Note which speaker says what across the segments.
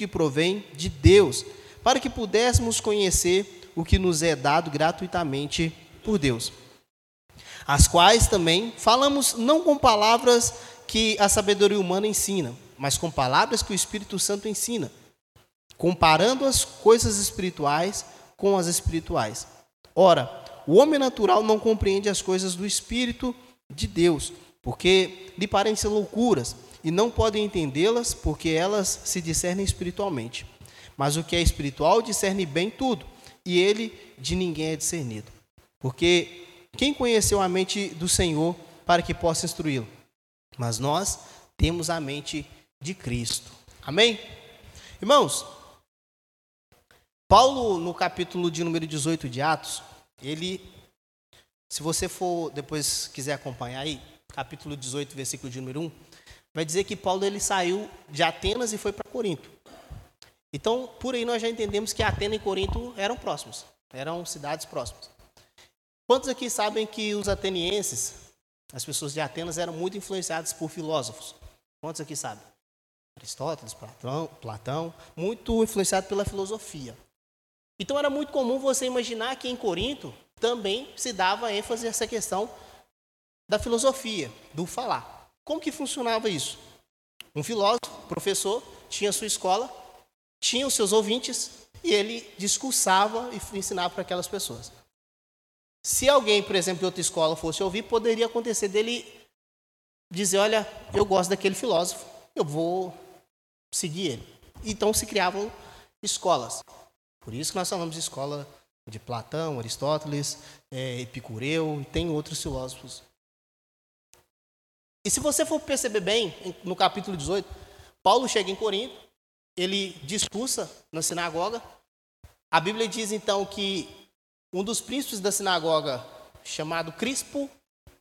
Speaker 1: que provém de Deus, para que pudéssemos conhecer o que nos é dado gratuitamente por Deus. As quais também falamos não com palavras que a sabedoria humana ensina, mas com palavras que o Espírito Santo ensina, comparando as coisas espirituais com as espirituais. Ora, o homem natural não compreende as coisas do Espírito de Deus, porque lhe parecem loucuras, e não podem entendê-las, porque elas se discernem espiritualmente. Mas o que é espiritual discerne bem tudo, e ele de ninguém é discernido. Porque quem conheceu a mente do Senhor para que possa instruí-lo? Mas nós temos a mente de Cristo. Amém? Irmãos, Paulo, no capítulo de número 18 de Atos, ele, se você for depois quiser acompanhar aí, capítulo 18, versículo de número 1, vai dizer que Paulo ele saiu de Atenas e foi para Corinto. Então, por aí nós já entendemos que Atenas e Corinto eram próximos, eram cidades próximas. Quantos aqui sabem que os atenienses, as pessoas de Atenas, eram muito influenciadas por filósofos? Quantos aqui sabem? Aristóteles, Platão, Platão muito influenciado pela filosofia. Então era muito comum você imaginar que em Corinto também se dava ênfase a essa questão da filosofia, do falar. Como que funcionava isso? Um filósofo, professor, tinha sua escola, tinha os seus ouvintes e ele discursava e ensinava para aquelas pessoas. Se alguém, por exemplo, de outra escola fosse ouvir, poderia acontecer dele dizer: Olha, eu gosto daquele filósofo, eu vou seguir ele. Então se criavam escolas. Por isso que nós falamos de escola de Platão, Aristóteles, é, Epicureu e tem outros filósofos. E se você for perceber bem, no capítulo 18, Paulo chega em Corinto, ele discursa na sinagoga. A Bíblia diz então que um dos príncipes da sinagoga, chamado Crispo,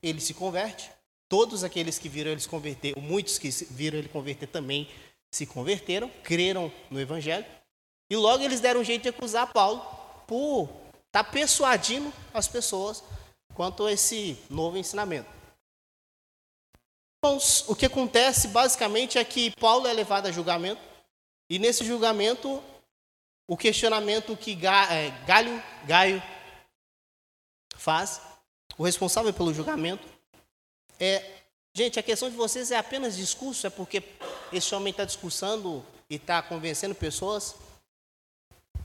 Speaker 1: ele se converte. Todos aqueles que viram ele se converter, ou muitos que viram ele converter também se converteram, creram no evangelho. E logo eles deram um jeito de acusar Paulo por estar tá persuadindo as pessoas quanto a esse novo ensinamento. Então, o que acontece basicamente é que Paulo é levado a julgamento, e nesse julgamento, o questionamento que é, Galho, Gaio faz, o responsável pelo julgamento, é: gente, a questão de vocês é apenas discurso? É porque esse homem está discursando e está convencendo pessoas?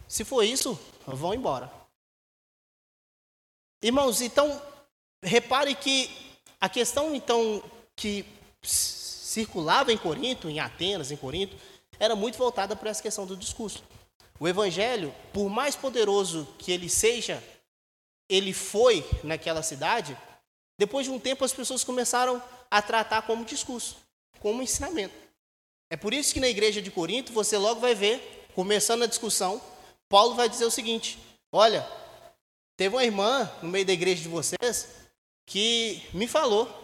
Speaker 1: Se for isso, vão embora. Irmãos, então, repare que a questão, então, que circulava em Corinto, em Atenas, em Corinto, era muito voltada para essa questão do discurso. O evangelho, por mais poderoso que ele seja, ele foi naquela cidade, depois de um tempo as pessoas começaram a tratar como discurso, como ensinamento. É por isso que na igreja de Corinto você logo vai ver, começando a discussão, Paulo vai dizer o seguinte: olha, teve uma irmã no meio da igreja de vocês que me falou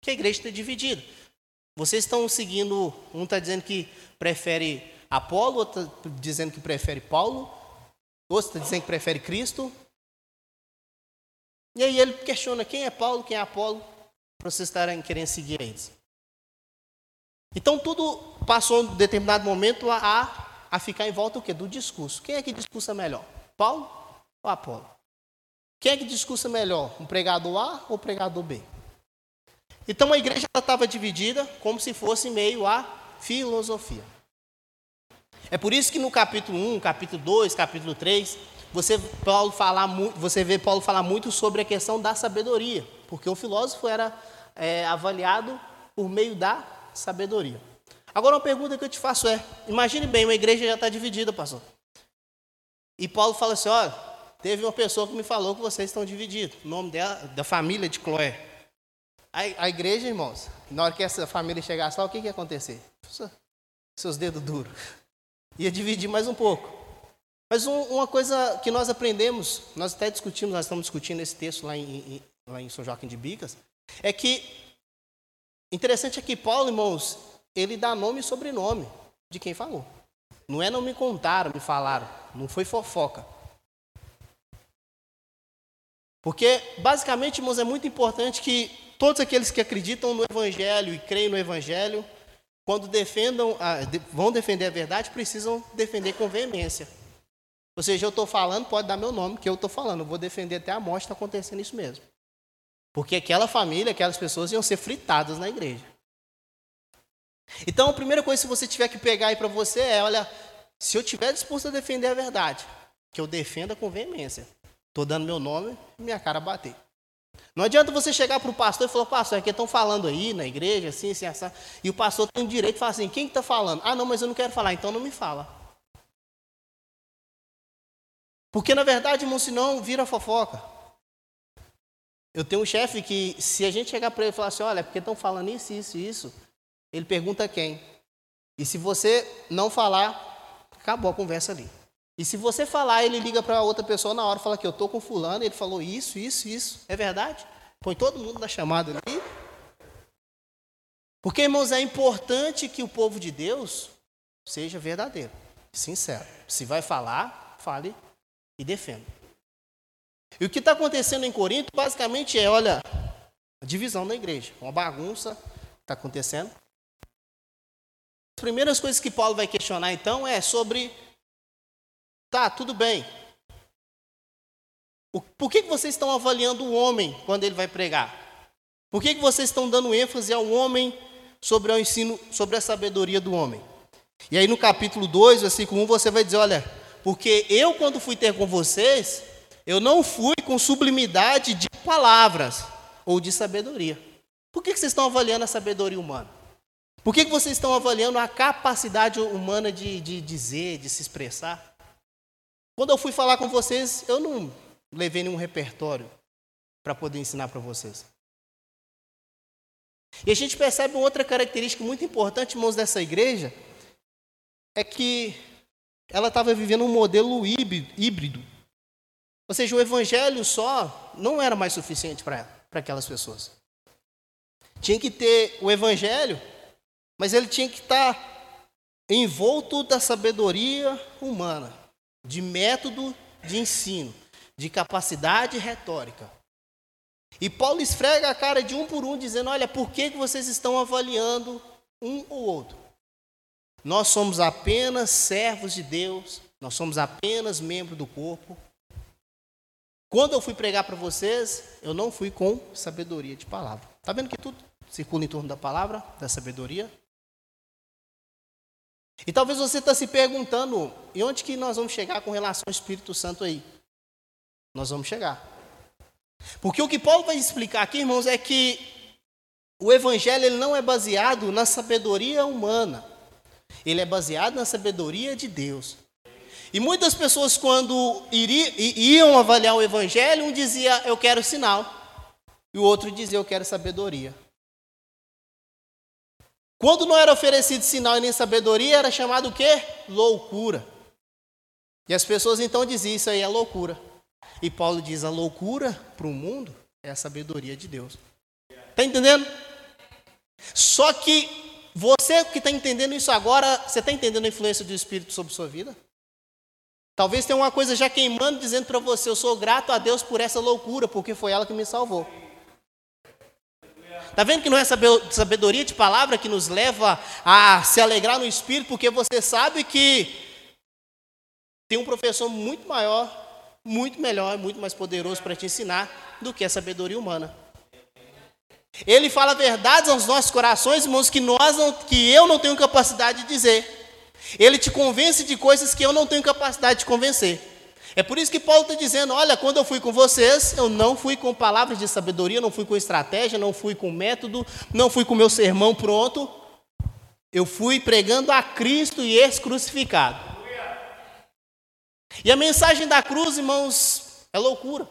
Speaker 1: que a igreja está dividida. Vocês estão seguindo, um está dizendo que prefere Apolo, outro está dizendo que prefere Paulo, outro está dizendo que prefere Cristo. E aí ele questiona quem é Paulo, quem é Apolo, para vocês estarem querendo seguir eles. Então tudo passou em determinado momento a, a ficar em volta o quê? do discurso. Quem é que discursa melhor? Paulo ou Apolo? Quem é que discursa melhor? Um pregador A ou um pregador B? Então a igreja estava dividida como se fosse meio a filosofia. É por isso que no capítulo 1, capítulo 2, capítulo 3, você, Paulo falar, você vê Paulo falar muito sobre a questão da sabedoria, porque o filósofo era é, avaliado por meio da sabedoria. Agora uma pergunta que eu te faço é: imagine bem, uma igreja já está dividida, pastor. E Paulo fala assim: olha, teve uma pessoa que me falou que vocês estão divididos. O nome dela, da família de Chloé. A, a igreja, irmãos, na hora que essa família chegasse lá, o que, que ia acontecer? Seus dedos duros. Ia dividir mais um pouco. Mas um, uma coisa que nós aprendemos, nós até discutimos, nós estamos discutindo esse texto lá em, em, lá em São Joaquim de Bicas, é que interessante é que Paulo, irmãos, ele dá nome e sobrenome de quem falou. Não é não me contaram, me falaram. Não foi fofoca. Porque, basicamente, irmãos, é muito importante que todos aqueles que acreditam no Evangelho e creem no Evangelho quando defendam, vão defender a verdade, precisam defender com veemência. Ou seja, eu estou falando, pode dar meu nome, que eu estou falando, eu vou defender até a morte, está acontecendo isso mesmo. Porque aquela família, aquelas pessoas iam ser fritadas na igreja. Então, a primeira coisa, se você tiver que pegar aí para você é, olha, se eu tiver disposto a defender a verdade, que eu defenda com veemência. Estou dando meu nome e minha cara bater. Não adianta você chegar para o pastor e falar, pastor, é que estão falando aí na igreja, assim, assim, assim. E o pastor tem o direito de falar assim, quem está falando? Ah, não, mas eu não quero falar, então não me fala. Porque na verdade, irmão, senão vira fofoca. Eu tenho um chefe que, se a gente chegar para ele e falar assim, olha, é porque estão falando isso, isso, isso, ele pergunta quem. E se você não falar, acabou a conversa ali. E se você falar, ele liga para outra pessoa na hora fala que eu estou com fulano, ele falou isso, isso, isso. É verdade? Põe todo mundo na chamada ali. Porque, irmãos, é importante que o povo de Deus seja verdadeiro, sincero. Se vai falar, fale e defenda. E o que está acontecendo em Corinto, basicamente, é, olha, a divisão da igreja, uma bagunça está acontecendo. As primeiras coisas que Paulo vai questionar, então, é sobre Tá, tudo bem. Por que vocês estão avaliando o homem quando ele vai pregar? Por que vocês estão dando ênfase ao homem sobre o ensino, sobre a sabedoria do homem? E aí no capítulo 2, versículo 1, você vai dizer, olha, porque eu quando fui ter com vocês, eu não fui com sublimidade de palavras ou de sabedoria. Por que vocês estão avaliando a sabedoria humana? Por que vocês estão avaliando a capacidade humana de, de dizer, de se expressar? Quando eu fui falar com vocês, eu não levei nenhum repertório para poder ensinar para vocês. E a gente percebe outra característica muito importante, irmãos, dessa igreja, é que ela estava vivendo um modelo híbrido. Ou seja, o evangelho só não era mais suficiente para aquelas pessoas. Tinha que ter o evangelho, mas ele tinha que estar envolto da sabedoria humana de método de ensino, de capacidade retórica. E Paulo esfrega a cara de um por um, dizendo: Olha, por que vocês estão avaliando um ou outro? Nós somos apenas servos de Deus, nós somos apenas membros do corpo. Quando eu fui pregar para vocês, eu não fui com sabedoria de palavra. Está vendo que tudo circula em torno da palavra, da sabedoria? E talvez você está se perguntando, e onde que nós vamos chegar com relação ao Espírito Santo aí? Nós vamos chegar. Porque o que Paulo vai explicar aqui, irmãos, é que o Evangelho ele não é baseado na sabedoria humana. Ele é baseado na sabedoria de Deus. E muitas pessoas, quando iriam, iam avaliar o Evangelho, um dizia, eu quero sinal. E o outro dizia, eu quero sabedoria. Quando não era oferecido sinal e nem sabedoria, era chamado o quê? Loucura. E as pessoas então diziam isso aí é loucura. E Paulo diz: a loucura para o mundo é a sabedoria de Deus. Está entendendo? Só que você que está entendendo isso agora, você está entendendo a influência do Espírito sobre sua vida? Talvez tenha uma coisa já queimando, dizendo para você: eu sou grato a Deus por essa loucura, porque foi ela que me salvou. Está vendo que não é sabedoria de palavra que nos leva a se alegrar no espírito, porque você sabe que tem um professor muito maior, muito melhor, muito mais poderoso para te ensinar do que a sabedoria humana. Ele fala verdades aos nossos corações, irmãos, que nós não, que eu não tenho capacidade de dizer. Ele te convence de coisas que eu não tenho capacidade de convencer. É por isso que Paulo está dizendo: olha, quando eu fui com vocês, eu não fui com palavras de sabedoria, não fui com estratégia, não fui com método, não fui com meu sermão pronto. Eu fui pregando a Cristo e esse crucificado. E a mensagem da cruz, irmãos, é loucura.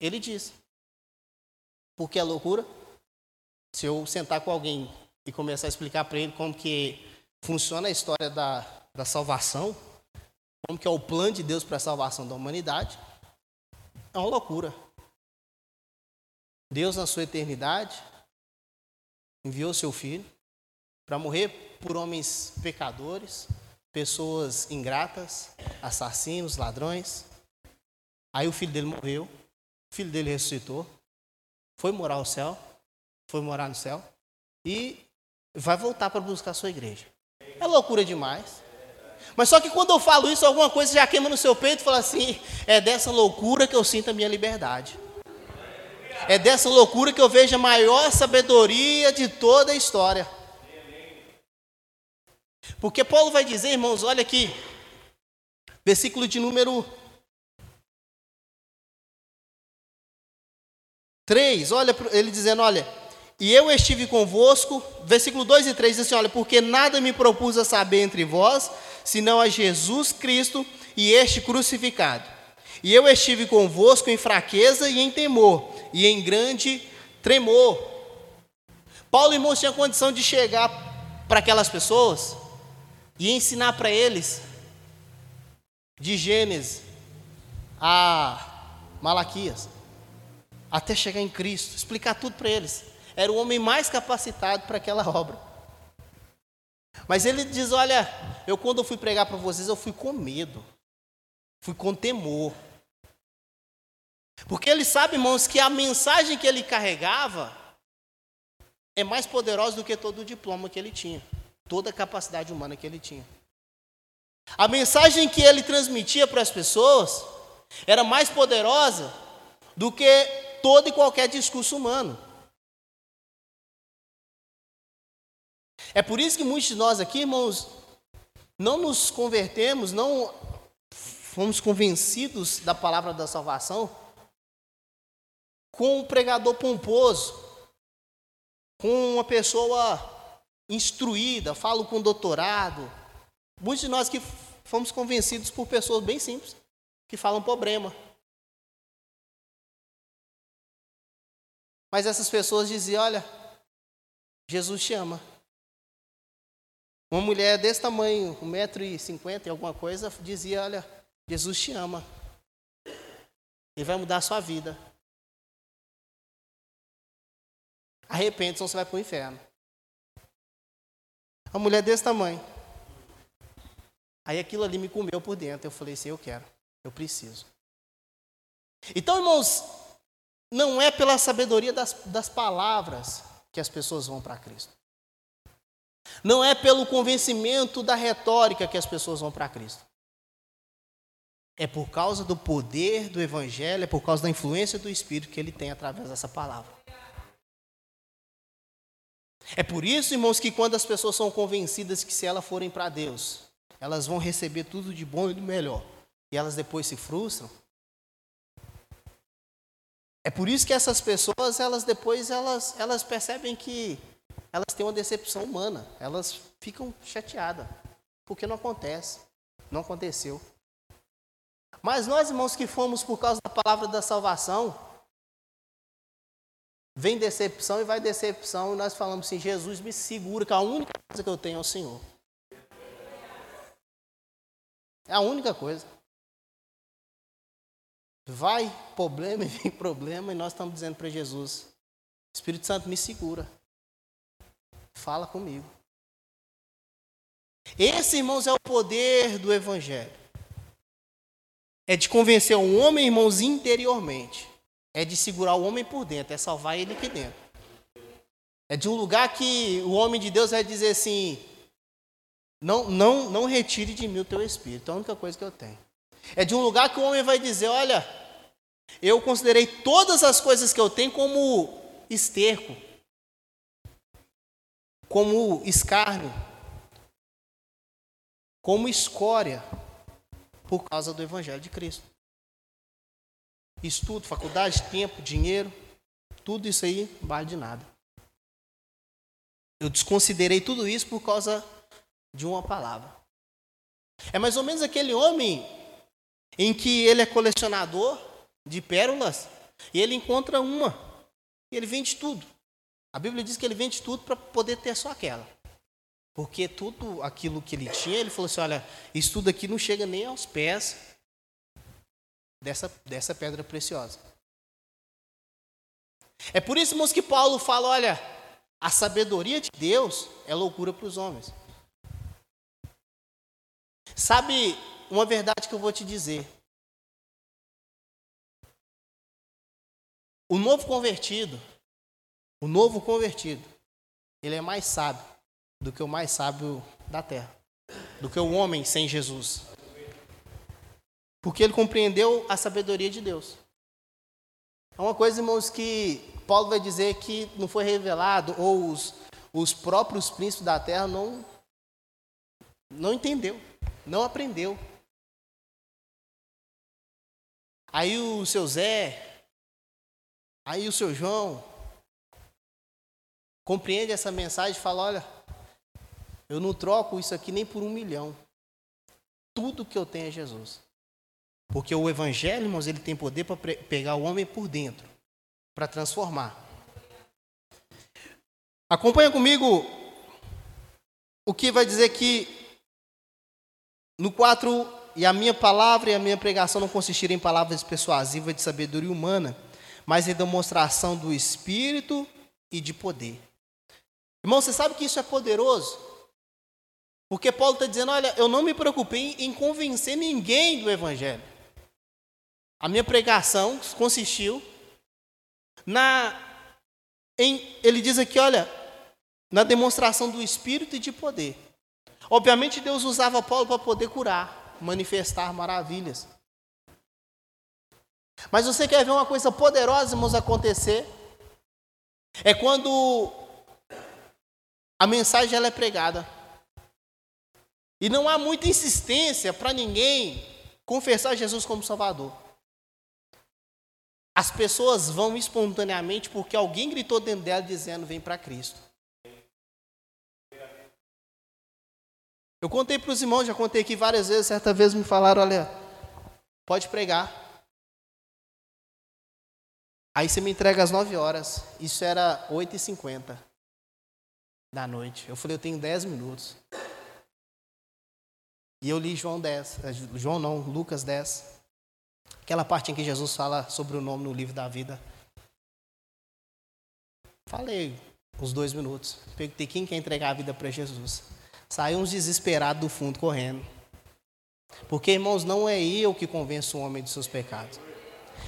Speaker 1: Ele diz. Por que é loucura? Se eu sentar com alguém e começar a explicar para ele como que funciona a história da, da salvação, como que é o plano de Deus para a salvação da humanidade, é uma loucura. Deus, na sua eternidade, enviou seu filho para morrer por homens pecadores, pessoas ingratas, assassinos, ladrões. Aí o filho dele morreu, o filho dele ressuscitou, foi morar ao céu, foi morar no céu, e vai voltar para buscar a sua igreja. É loucura demais. Mas só que quando eu falo isso, alguma coisa já queima no seu peito e fala assim: é dessa loucura que eu sinto a minha liberdade. É dessa loucura que eu vejo a maior sabedoria de toda a história. Porque Paulo vai dizer, irmãos, olha aqui, versículo de número 3, olha ele dizendo, olha, e eu estive convosco, versículo 2 e 3 diz assim, olha, porque nada me propus a saber entre vós, senão a Jesus Cristo e este crucificado. E eu estive convosco em fraqueza e em temor, e em grande tremor. Paulo, irmãos, tinha condição de chegar para aquelas pessoas e ensinar para eles, de Gênesis a Malaquias, até chegar em Cristo, explicar tudo para eles. Era o homem mais capacitado para aquela obra. Mas ele diz: Olha, eu quando eu fui pregar para vocês, eu fui com medo, fui com temor. Porque ele sabe, irmãos, que a mensagem que ele carregava é mais poderosa do que todo o diploma que ele tinha, toda a capacidade humana que ele tinha. A mensagem que ele transmitia para as pessoas era mais poderosa do que todo e qualquer discurso humano. É por isso que muitos de nós aqui, irmãos, não nos convertemos, não fomos convencidos da palavra da salvação com um pregador pomposo, com uma pessoa instruída, falo com doutorado. Muitos de nós que fomos convencidos por pessoas bem simples, que falam problema. Mas essas pessoas diziam: Olha, Jesus te ama. Uma mulher desse tamanho, 1,50m e alguma coisa, dizia: Olha, Jesus te ama. Ele vai mudar a sua vida. Arrepende, senão você vai para o inferno. Uma mulher desse tamanho. Aí aquilo ali me comeu por dentro. Eu falei assim: eu quero, eu preciso. Então, irmãos, não é pela sabedoria das, das palavras que as pessoas vão para Cristo. Não é pelo convencimento da retórica que as pessoas vão para Cristo. É por causa do poder do Evangelho, é por causa da influência do Espírito que ele tem através dessa palavra. É por isso, irmãos, que quando as pessoas são convencidas que se elas forem para Deus, elas vão receber tudo de bom e do melhor, e elas depois se frustram. É por isso que essas pessoas, elas depois elas, elas percebem que elas têm uma decepção humana, elas ficam chateadas, porque não acontece, não aconteceu. Mas nós, irmãos, que fomos por causa da palavra da salvação, Vem decepção e vai decepção, e nós falamos assim: Jesus me segura, que a única coisa que eu tenho é o Senhor. É a única coisa. Vai problema e vem problema, e nós estamos dizendo para Jesus: Espírito Santo, me segura. Fala comigo. Esse, irmãos, é o poder do Evangelho. É de convencer o homem, irmãos, interiormente é de segurar o homem por dentro, é salvar ele aqui dentro. É de um lugar que o homem de Deus vai dizer assim: não, não, não retire de mim o teu espírito, é a única coisa que eu tenho. É de um lugar que o homem vai dizer: olha, eu considerei todas as coisas que eu tenho como esterco, como escárnio, como escória, por causa do Evangelho de Cristo estudo, faculdade, tempo, dinheiro, tudo isso aí vale de nada. Eu desconsiderei tudo isso por causa de uma palavra. É mais ou menos aquele homem em que ele é colecionador de pérolas e ele encontra uma e ele vende tudo. A Bíblia diz que ele vende tudo para poder ter só aquela. Porque tudo aquilo que ele tinha, ele falou assim: olha, isso tudo aqui não chega nem aos pés dessa, dessa pedra preciosa. É por isso, irmãos, que Paulo fala: olha, a sabedoria de Deus é loucura para os homens. Sabe uma verdade que eu vou te dizer? O novo convertido, o novo convertido, ele é mais sábio do que o mais sábio da terra, do que o homem sem Jesus. Porque ele compreendeu a sabedoria de Deus. É uma coisa, irmãos, que Paulo vai dizer que não foi revelado, ou os, os próprios príncipes da terra não, não entendeu, não aprendeu. Aí o seu Zé, aí o seu João, compreende essa mensagem e fala: olha, eu não troco isso aqui nem por um milhão. Tudo que eu tenho é Jesus. Porque o Evangelho, irmãos, ele tem poder para pegar o homem por dentro, para transformar. Acompanha comigo o que vai dizer que no 4, e a minha palavra e a minha pregação não consistirem em palavras persuasivas de sabedoria humana, mas em demonstração do Espírito e de poder. Irmão, você sabe que isso é poderoso? Porque Paulo está dizendo: olha, eu não me preocupei em convencer ninguém do Evangelho. A minha pregação consistiu na. Em, ele diz aqui, olha, na demonstração do Espírito e de poder. Obviamente, Deus usava Paulo para poder curar, manifestar maravilhas. Mas você quer ver uma coisa poderosa, irmãos, acontecer? É quando a mensagem ela é pregada. E não há muita insistência para ninguém confessar Jesus como Salvador. As pessoas vão espontaneamente porque alguém gritou dentro dela dizendo: Vem para Cristo. Eu contei para os irmãos, já contei aqui várias vezes, certa vez me falaram: Olha, pode pregar. Aí você me entrega às 9 horas. Isso era 8h50 da noite. Eu falei, eu tenho 10 minutos. E eu li João 10, eh, João não, Lucas 10. Aquela parte em que Jesus fala sobre o nome no livro da vida. Falei os dois minutos. Perguntei quem quer entregar a vida para Jesus. Saiu uns desesperados do fundo correndo. Porque, irmãos, não é eu que convenço o homem de seus pecados.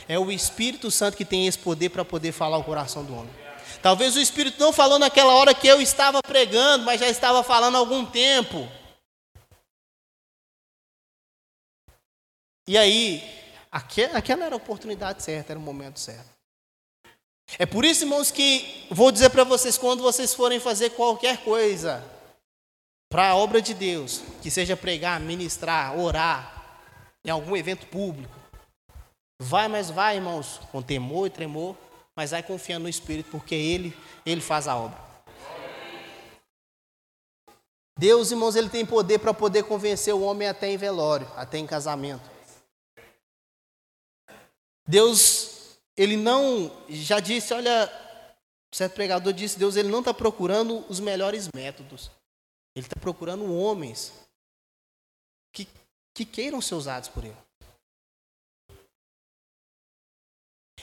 Speaker 1: É o Espírito Santo que tem esse poder para poder falar o coração do homem. Talvez o Espírito não falou naquela hora que eu estava pregando, mas já estava falando há algum tempo. E aí, aquela era a oportunidade certa, era o momento certo. É por isso, irmãos, que vou dizer para vocês: quando vocês forem fazer qualquer coisa para a obra de Deus, que seja pregar, ministrar, orar, em algum evento público, vai, mas vai, irmãos, com temor e tremor, mas vai confiando no Espírito, porque Ele, Ele faz a obra. Deus, irmãos, Ele tem poder para poder convencer o homem até em velório, até em casamento. Deus, Ele não, já disse, olha, certo pregador disse, Deus, Ele não está procurando os melhores métodos. Ele está procurando homens que, que queiram ser usados por Ele.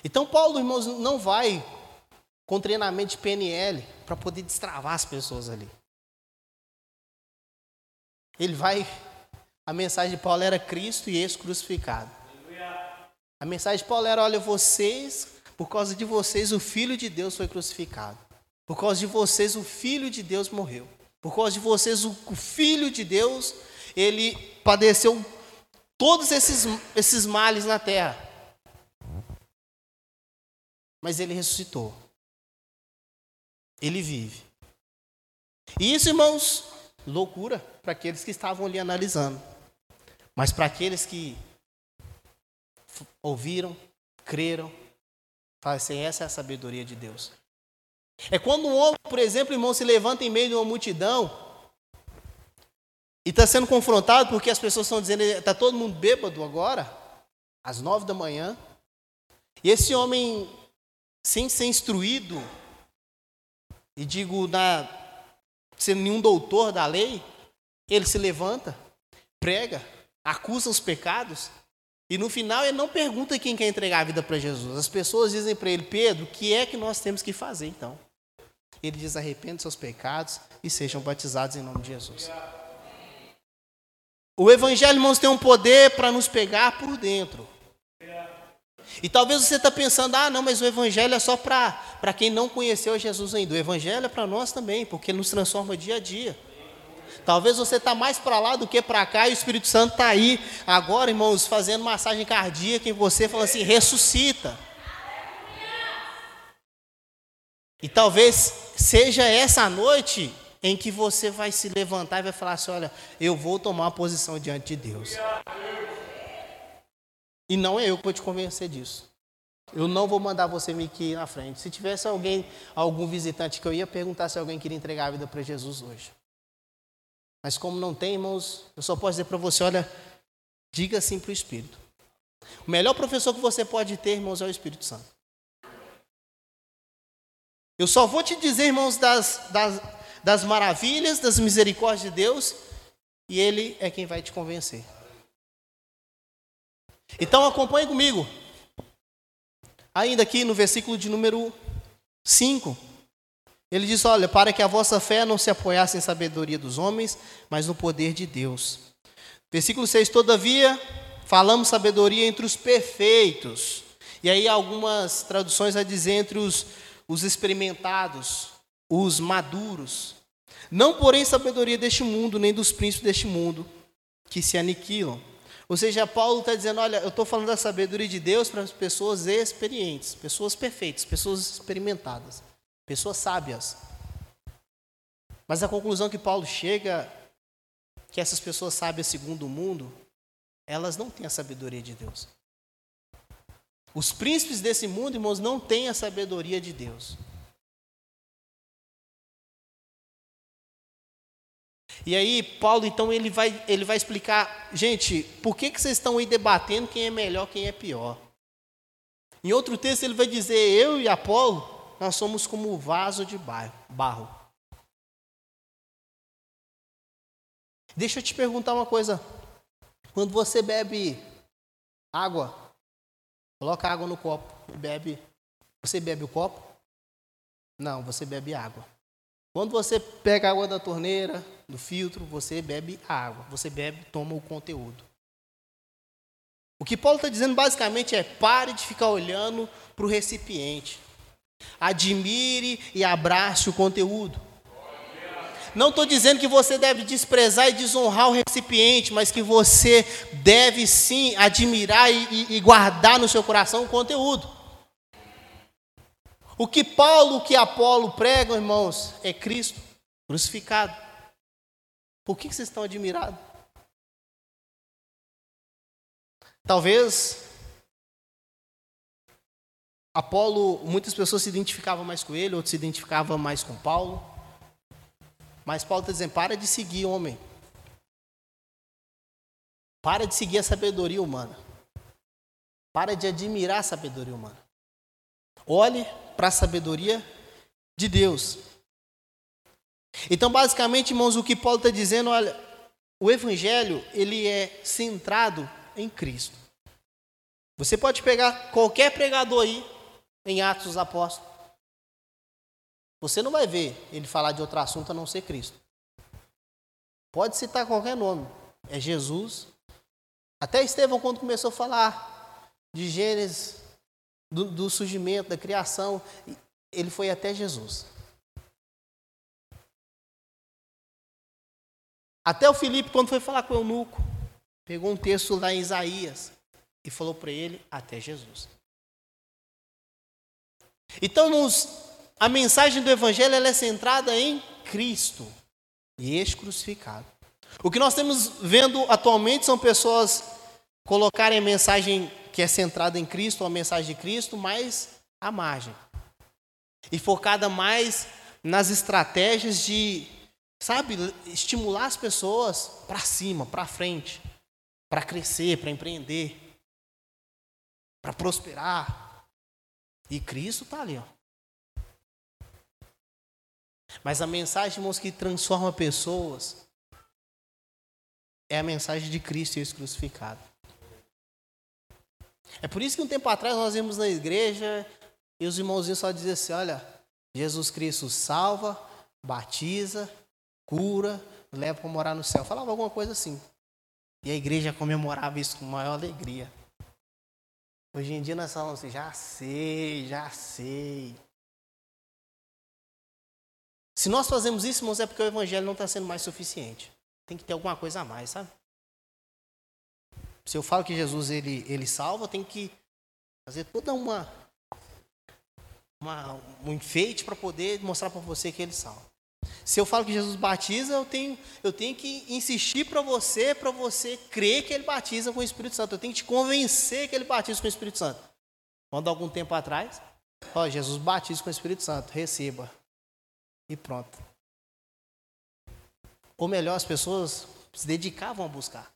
Speaker 1: Então, Paulo, irmãos, não vai com treinamento de PNL para poder destravar as pessoas ali. Ele vai. A mensagem de Paulo era Cristo e esse crucificado. A mensagem de Paulo era: olha, vocês, por causa de vocês, o Filho de Deus foi crucificado. Por causa de vocês, o Filho de Deus morreu. Por causa de vocês, o Filho de Deus, ele padeceu todos esses, esses males na terra mas ele ressuscitou. Ele vive. E isso, irmãos, loucura para aqueles que estavam ali analisando. Mas para aqueles que ouviram, creram, fala assim, essa é a sabedoria de Deus. É quando um homem, por exemplo, irmão, se levanta em meio de uma multidão e está sendo confrontado porque as pessoas estão dizendo, está todo mundo bêbado agora, às nove da manhã, e esse homem sem ser instruído, e digo, na, sendo nenhum doutor da lei, ele se levanta, prega, acusa os pecados, e no final ele não pergunta quem quer entregar a vida para Jesus. As pessoas dizem para ele, Pedro, o que é que nós temos que fazer então? Ele diz: arrependa seus pecados e sejam batizados em nome de Jesus. O Evangelho, irmãos, tem um poder para nos pegar por dentro. E talvez você está pensando, ah, não, mas o Evangelho é só para quem não conheceu Jesus ainda. O Evangelho é para nós também, porque nos transforma dia a dia. Talvez você está mais para lá do que para cá e o Espírito Santo está aí agora, irmãos, fazendo massagem cardíaca em você, falando assim: ressuscita. E talvez seja essa noite em que você vai se levantar e vai falar assim: olha, eu vou tomar uma posição diante de Deus. E não é eu que vou te convencer disso. Eu não vou mandar você me ir na frente. Se tivesse alguém, algum visitante que eu ia perguntar se alguém queria entregar a vida para Jesus hoje. Mas como não tem, irmãos, eu só posso dizer para você, olha, diga sim para o Espírito. O melhor professor que você pode ter, irmãos, é o Espírito Santo. Eu só vou te dizer, irmãos, das, das, das maravilhas, das misericórdias de Deus, e Ele é quem vai te convencer. Então acompanhe comigo. Ainda aqui no versículo de número 5. Ele diz: Olha, para que a vossa fé não se apoiasse em sabedoria dos homens, mas no poder de Deus. Versículo 6: Todavia, falamos sabedoria entre os perfeitos. E aí, algumas traduções vai dizer entre os, os experimentados, os maduros. Não, porém, sabedoria deste mundo, nem dos príncipes deste mundo, que se aniquilam. Ou seja, Paulo está dizendo: olha, eu estou falando da sabedoria de Deus para as pessoas experientes, pessoas perfeitas, pessoas experimentadas, pessoas sábias. Mas a conclusão que Paulo chega que essas pessoas sábias segundo o mundo, elas não têm a sabedoria de Deus. Os príncipes desse mundo, irmãos, não têm a sabedoria de Deus. E aí, Paulo, então, ele vai, ele vai explicar, gente, por que, que vocês estão aí debatendo quem é melhor, quem é pior? Em outro texto, ele vai dizer: eu e Apolo, nós somos como o vaso de barro. Deixa eu te perguntar uma coisa. Quando você bebe água, coloca água no copo bebe. Você bebe o copo? Não, você bebe água. Quando você pega água da torneira, do filtro, você bebe a água. Você bebe, toma o conteúdo. O que Paulo está dizendo basicamente é: pare de ficar olhando para o recipiente. Admire e abrace o conteúdo. Não estou dizendo que você deve desprezar e desonrar o recipiente, mas que você deve sim admirar e, e guardar no seu coração o conteúdo. O que Paulo, o que Apolo pregam, irmãos, é Cristo crucificado. Por que vocês estão admirados? Talvez Apolo, muitas pessoas se identificavam mais com ele, outros se identificavam mais com Paulo. Mas Paulo está dizendo: para de seguir homem. Para de seguir a sabedoria humana. Para de admirar a sabedoria humana. Olhe para a sabedoria de Deus. Então, basicamente, irmãos, o que Paulo está dizendo, olha, o Evangelho, ele é centrado em Cristo. Você pode pegar qualquer pregador aí, em Atos dos Apóstolos. Você não vai ver ele falar de outro assunto a não ser Cristo. Pode citar qualquer nome. É Jesus. Até Estevão, quando começou a falar de Gênesis, do, do surgimento, da criação, ele foi até Jesus. Até o Filipe, quando foi falar com o eunuco, pegou um texto lá em Isaías e falou para ele até Jesus. Então, nos, a mensagem do Evangelho é centrada em Cristo e este crucificado. O que nós temos vendo atualmente são pessoas colocarem a mensagem que é centrada em Cristo, a mensagem de Cristo, mais à margem. E focada mais nas estratégias de, sabe, estimular as pessoas para cima, para frente, para crescer, para empreender, para prosperar. E Cristo está ali, ó. Mas a mensagem, irmãos, que transforma pessoas é a mensagem de Cristo e crucificado. É por isso que um tempo atrás nós íamos na igreja e os irmãozinhos só diziam assim: olha, Jesus Cristo salva, batiza, cura, leva para morar no céu. Falava alguma coisa assim. E a igreja comemorava isso com maior alegria. Hoje em dia nós falamos assim, já sei, já sei. Se nós fazemos isso, irmãos, é porque o evangelho não está sendo mais suficiente. Tem que ter alguma coisa a mais, sabe? Se eu falo que Jesus ele, ele salva, tem que fazer toda uma, uma um enfeite para poder mostrar para você que ele salva. Se eu falo que Jesus batiza, eu tenho, eu tenho que insistir para você, para você crer que ele batiza com o Espírito Santo. Eu tenho que te convencer que ele batiza com o Espírito Santo. Quando algum tempo atrás, ó, Jesus batiza com o Espírito Santo, receba. E pronto. Ou melhor, as pessoas se dedicavam a buscar.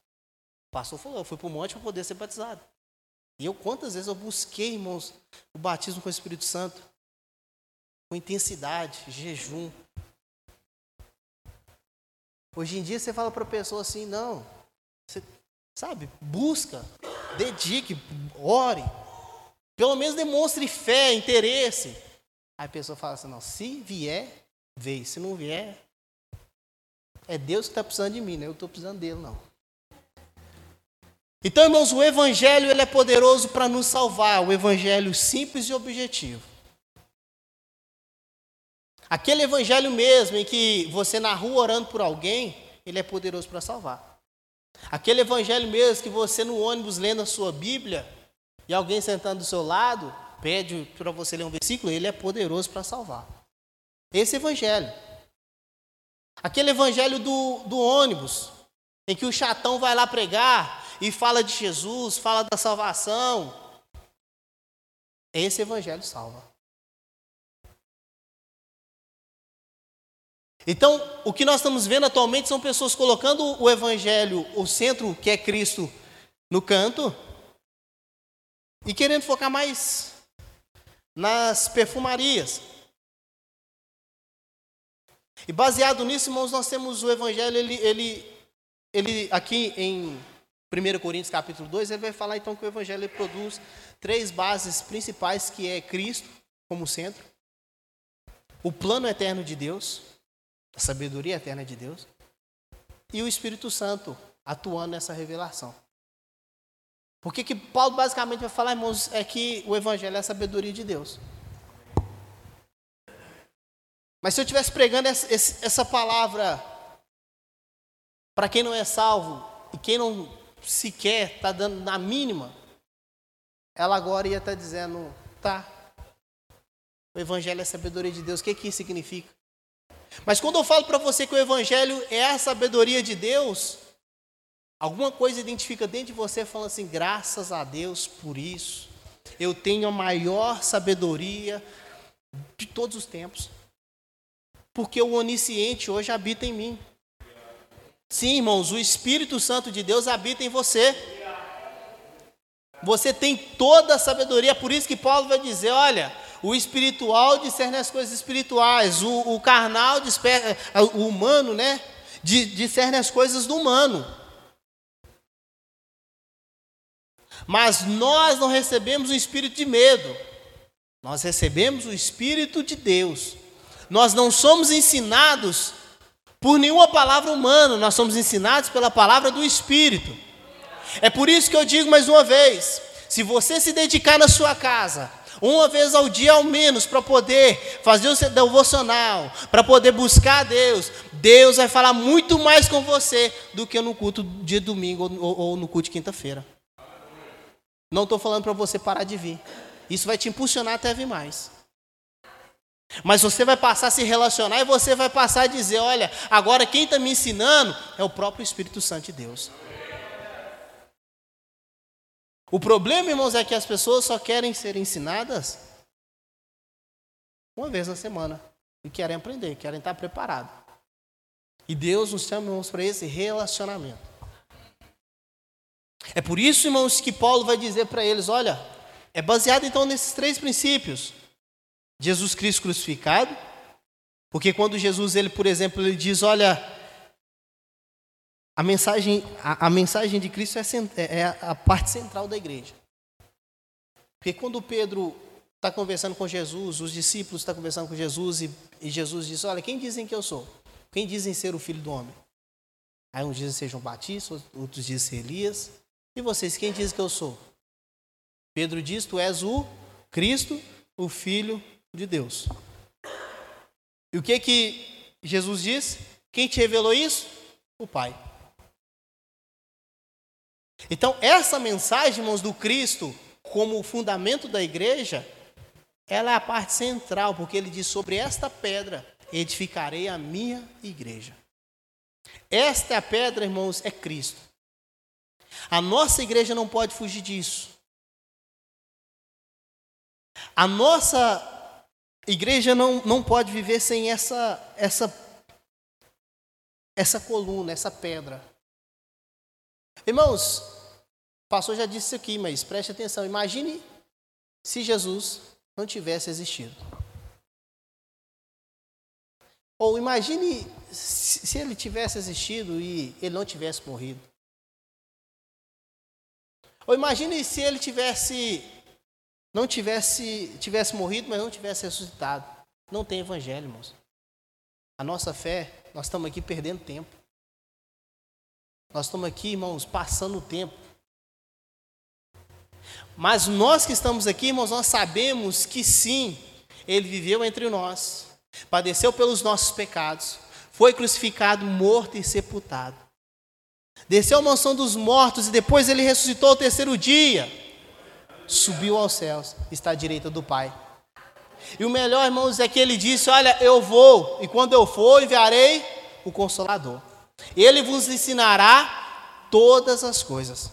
Speaker 1: O pastor falou, eu fui para o monte para poder ser batizado. E eu, quantas vezes eu busquei, irmãos, o batismo com o Espírito Santo? Com intensidade, jejum, Hoje em dia você fala para a pessoa assim, não, você, sabe, busca, dedique, ore, pelo menos demonstre fé, interesse. Aí a pessoa fala assim, não, se vier, veio, se não vier, é Deus que está precisando de mim, né? eu estou precisando dele, não. Então, irmãos, o Evangelho ele é poderoso para nos salvar, o Evangelho simples e objetivo. Aquele evangelho mesmo em que você na rua orando por alguém, ele é poderoso para salvar. Aquele evangelho mesmo que você no ônibus lendo a sua Bíblia e alguém sentando do seu lado pede para você ler um versículo, ele é poderoso para salvar. Esse evangelho. Aquele evangelho do, do ônibus, em que o chatão vai lá pregar e fala de Jesus, fala da salvação. Esse evangelho salva. Então, o que nós estamos vendo atualmente são pessoas colocando o evangelho, o centro que é Cristo, no canto e querendo focar mais nas perfumarias. E baseado nisso, irmãos, nós temos o evangelho, ele, ele, ele aqui em 1 Coríntios capítulo 2, ele vai falar então que o evangelho produz três bases principais, que é Cristo como centro, o plano eterno de Deus, a sabedoria eterna de Deus, e o Espírito Santo atuando nessa revelação. Porque que Paulo basicamente vai falar, irmãos, é que o Evangelho é a sabedoria de Deus. Mas se eu estivesse pregando essa, essa palavra para quem não é salvo e quem não sequer está dando na mínima, ela agora ia estar tá dizendo, tá, o Evangelho é a sabedoria de Deus, o que, que isso significa? Mas quando eu falo para você que o Evangelho é a sabedoria de Deus, alguma coisa identifica dentro de você falando assim: graças a Deus por isso, eu tenho a maior sabedoria de todos os tempos, porque o onisciente hoje habita em mim. Sim, irmãos, o Espírito Santo de Deus habita em você. Você tem toda a sabedoria, por isso que Paulo vai dizer: olha, o espiritual discerne as coisas espirituais, o, o carnal, é, o humano, né? Discerne as coisas do humano. Mas nós não recebemos o espírito de medo, nós recebemos o espírito de Deus. Nós não somos ensinados por nenhuma palavra humana, nós somos ensinados pela palavra do Espírito. É por isso que eu digo mais uma vez: se você se dedicar na sua casa uma vez ao dia ao menos, para poder fazer o devocional, para poder buscar a Deus, Deus vai falar muito mais com você do que no culto de domingo ou, ou no culto de quinta-feira. Não estou falando para você parar de vir. Isso vai te impulsionar até vir mais. Mas você vai passar a se relacionar e você vai passar a dizer: olha, agora quem está me ensinando é o próprio Espírito Santo de Deus. O problema, irmãos, é que as pessoas só querem ser ensinadas uma vez na semana. E querem aprender, querem estar preparados. E Deus nos chama, irmãos, para esse relacionamento. É por isso, irmãos, que Paulo vai dizer para eles: olha, é baseado então nesses três princípios: Jesus Cristo crucificado, porque quando Jesus, ele, por exemplo, ele diz: olha, a mensagem, a, a mensagem de Cristo é, é, é, a parte central da igreja. Porque quando Pedro está conversando com Jesus, os discípulos estão conversando com Jesus e, e, Jesus diz: Olha, quem dizem que eu sou? Quem dizem ser o filho do homem? Aí uns dizem ser João Batista, outros dizem ser Elias. E vocês, quem dizem que eu sou? Pedro diz: Tu és o Cristo, o Filho de Deus. E o que que Jesus diz? Quem te revelou isso? O Pai. Então, essa mensagem, irmãos, do Cristo como fundamento da igreja, ela é a parte central, porque ele diz: sobre esta pedra edificarei a minha igreja. Esta é a pedra, irmãos, é Cristo. A nossa igreja não pode fugir disso. A nossa igreja não, não pode viver sem essa, essa, essa coluna, essa pedra. Irmãos, o pastor já disse isso aqui, mas preste atenção. Imagine se Jesus não tivesse existido. Ou imagine se ele tivesse existido e ele não tivesse morrido. Ou imagine se ele tivesse não tivesse tivesse morrido, mas não tivesse ressuscitado. Não tem evangelho, irmãos. A nossa fé, nós estamos aqui perdendo tempo. Nós estamos aqui, irmãos, passando o tempo. Mas nós que estamos aqui, irmãos, nós sabemos que sim, ele viveu entre nós padeceu pelos nossos pecados, foi crucificado, morto e sepultado. Desceu à mansão dos mortos e depois ele ressuscitou ao terceiro dia. Subiu aos céus, está à direita do Pai. E o melhor, irmãos, é que ele disse: Olha, eu vou, e quando eu for, enviarei o Consolador. Ele vos ensinará todas as coisas.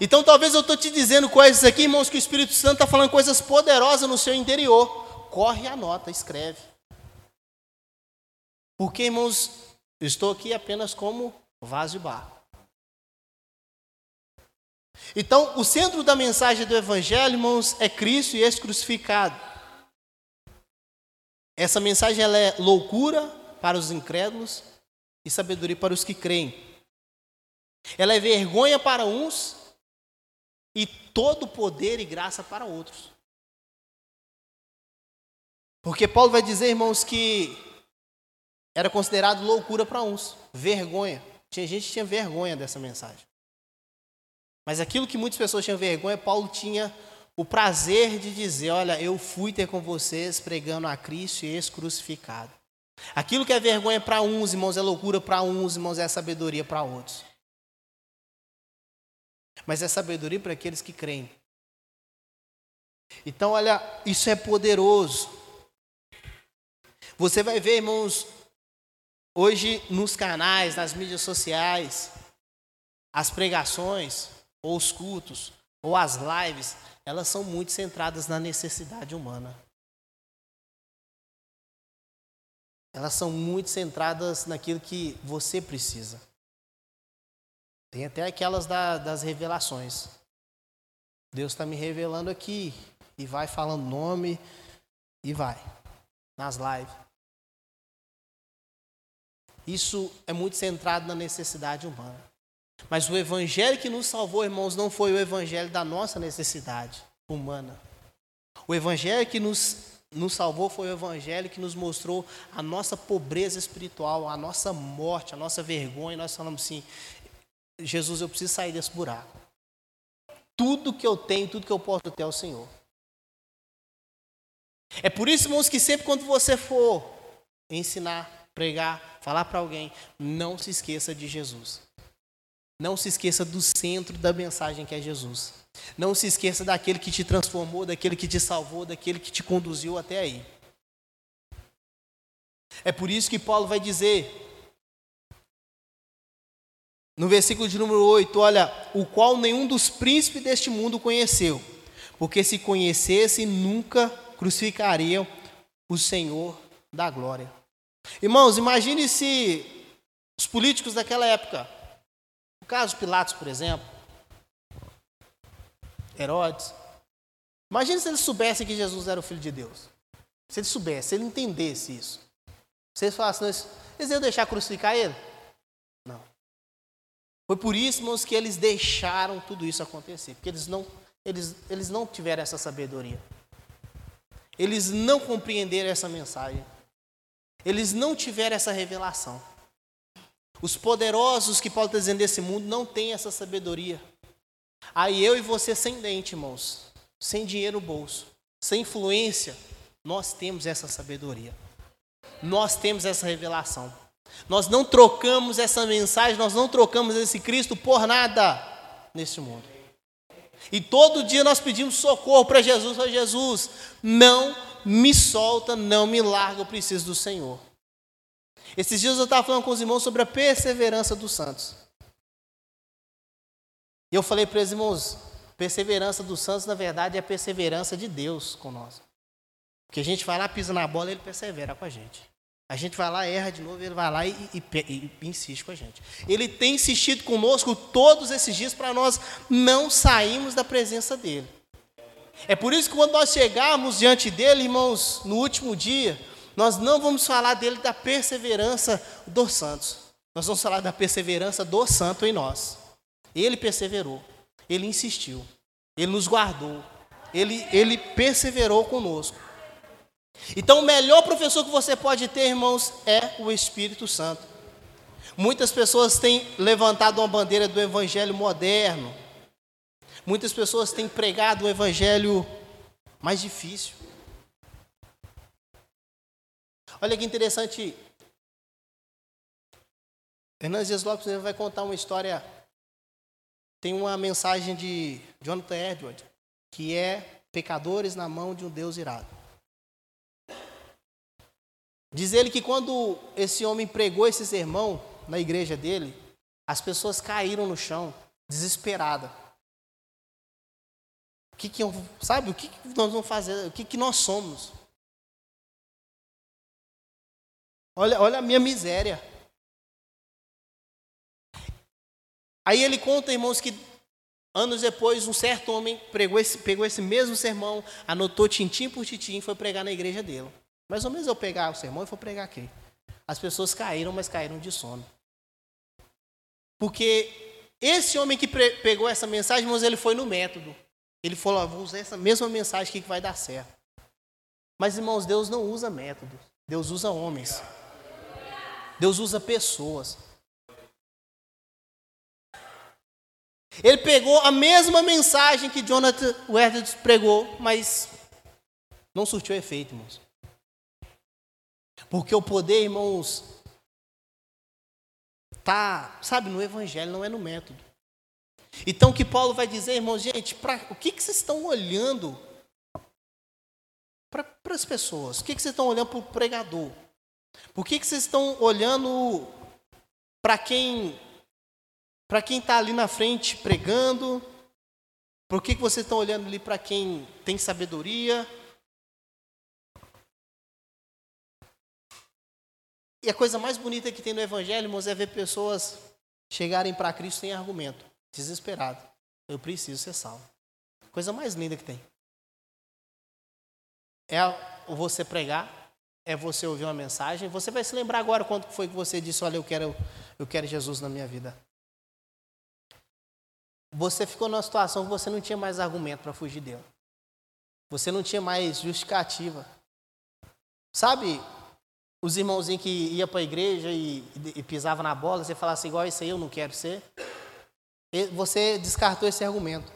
Speaker 1: Então, talvez eu estou te dizendo coisas aqui, irmãos, que o Espírito Santo está falando coisas poderosas no seu interior corre e anota, escreve. Porque, irmãos, eu estou aqui apenas como vaso de barro. Então, o centro da mensagem do Evangelho, irmãos, é Cristo e esse crucificado. Essa mensagem ela é loucura para os incrédulos e sabedoria para os que creem. Ela é vergonha para uns e todo poder e graça para outros. Porque Paulo vai dizer, irmãos, que era considerado loucura para uns, vergonha. Tinha gente que tinha vergonha dessa mensagem. Mas aquilo que muitas pessoas tinham vergonha, Paulo tinha o prazer de dizer: Olha, eu fui ter com vocês pregando a Cristo e esse crucificado. Aquilo que é vergonha para uns, irmãos, é loucura para uns, irmãos, é sabedoria para outros. Mas é sabedoria para aqueles que creem. Então, olha, isso é poderoso. Você vai ver, irmãos, hoje nos canais, nas mídias sociais, as pregações, ou os cultos, ou as lives, elas são muito centradas na necessidade humana. Elas são muito centradas naquilo que você precisa. Tem até aquelas da, das revelações. Deus está me revelando aqui, e vai falando nome, e vai, nas lives. Isso é muito centrado na necessidade humana. Mas o evangelho que nos salvou, irmãos, não foi o evangelho da nossa necessidade humana. O evangelho que nos, nos salvou foi o evangelho que nos mostrou a nossa pobreza espiritual, a nossa morte, a nossa vergonha. Nós falamos assim: Jesus, eu preciso sair desse buraco. Tudo que eu tenho, tudo que eu posso ter é o Senhor. É por isso, irmãos, que sempre quando você for ensinar, pregar, falar para alguém, não se esqueça de Jesus. Não se esqueça do centro da mensagem que é Jesus. Não se esqueça daquele que te transformou, daquele que te salvou, daquele que te conduziu até aí. É por isso que Paulo vai dizer, no versículo de número 8, olha, o qual nenhum dos príncipes deste mundo conheceu, porque se conhecesse, nunca crucificariam o Senhor da glória. Irmãos, imagine se os políticos daquela época, caso Pilatos, por exemplo, Herodes, imagine se eles soubessem que Jesus era o Filho de Deus. Se eles soubessem, se ele entendesse isso. Se eles falassem, eles iam deixar crucificar ele? Não. Foi por isso, irmãos, que eles deixaram tudo isso acontecer, porque eles não, eles, eles não tiveram essa sabedoria. Eles não compreenderam essa mensagem. Eles não tiveram essa revelação. Os poderosos que Paulo está dizendo desse mundo não têm essa sabedoria. Aí eu e você sem dente, irmãos, sem dinheiro no bolso, sem influência, nós temos essa sabedoria. Nós temos essa revelação. Nós não trocamos essa mensagem, nós não trocamos esse Cristo por nada neste mundo. E todo dia nós pedimos socorro para Jesus, para Jesus, não me solta, não me larga, eu preciso do Senhor. Esses dias eu estava falando com os irmãos sobre a perseverança dos santos. E eu falei para os irmãos, perseverança dos santos, na verdade, é a perseverança de Deus com nós. Porque a gente vai lá, pisa na bola, ele persevera com a gente. A gente vai lá, erra de novo, ele vai lá e, e, e, e insiste com a gente. Ele tem insistido conosco todos esses dias para nós não sairmos da presença dele. É por isso que quando nós chegarmos diante dele, irmãos, no último dia, nós não vamos falar dele da perseverança dos santos. Nós vamos falar da perseverança do santo em nós. Ele perseverou, ele insistiu, ele nos guardou, ele, ele perseverou conosco. Então, o melhor professor que você pode ter, irmãos, é o Espírito Santo. Muitas pessoas têm levantado uma bandeira do evangelho moderno. Muitas pessoas têm pregado o evangelho mais difícil. Olha que interessante. Hernandes Lopes vai contar uma história. Tem uma mensagem de Jonathan Edwards, que é pecadores na mão de um Deus irado. Diz ele que quando esse homem pregou esse sermão na igreja dele, as pessoas caíram no chão, desesperadas. O que, que sabe o que, que nós vamos fazer? O que, que nós somos? Olha, olha a minha miséria. Aí ele conta, irmãos, que anos depois um certo homem pregou esse, pegou esse mesmo sermão, anotou tintim por tintim e foi pregar na igreja dele. Mais ou menos eu pegar o sermão e for pregar aqui. As pessoas caíram, mas caíram de sono. Porque esse homem que pegou essa mensagem, irmãos, ele foi no método. Ele falou: vou usar essa mesma mensagem aqui que vai dar certo. Mas, irmãos, Deus não usa métodos. Deus usa homens. Deus usa pessoas. Ele pegou a mesma mensagem que Jonathan Edwards pregou, mas não surtiu efeito, irmãos. Porque o poder, irmãos, tá, sabe, no evangelho, não é no método. Então o que Paulo vai dizer, irmãos, gente, pra, o que, que vocês estão olhando para as pessoas? O que, que vocês estão olhando para o pregador? Por que, que vocês estão olhando para quem para quem está ali na frente pregando? Por que, que vocês estão olhando ali para quem tem sabedoria? E a coisa mais bonita que tem no Evangelho, irmãos, é ver pessoas chegarem para Cristo sem argumento, desesperado. Eu preciso ser salvo. Coisa mais linda que tem. É você pregar, é você ouvir uma mensagem. Você vai se lembrar agora quando foi que você disse: Olha, eu quero, eu quero Jesus na minha vida. Você ficou numa situação que você não tinha mais argumento para fugir dele. Você não tinha mais justificativa. Sabe, os irmãozinhos que ia para a igreja e, e, pisava na bola, você falasse igual isso aí, eu não quero ser. Você descartou esse argumento.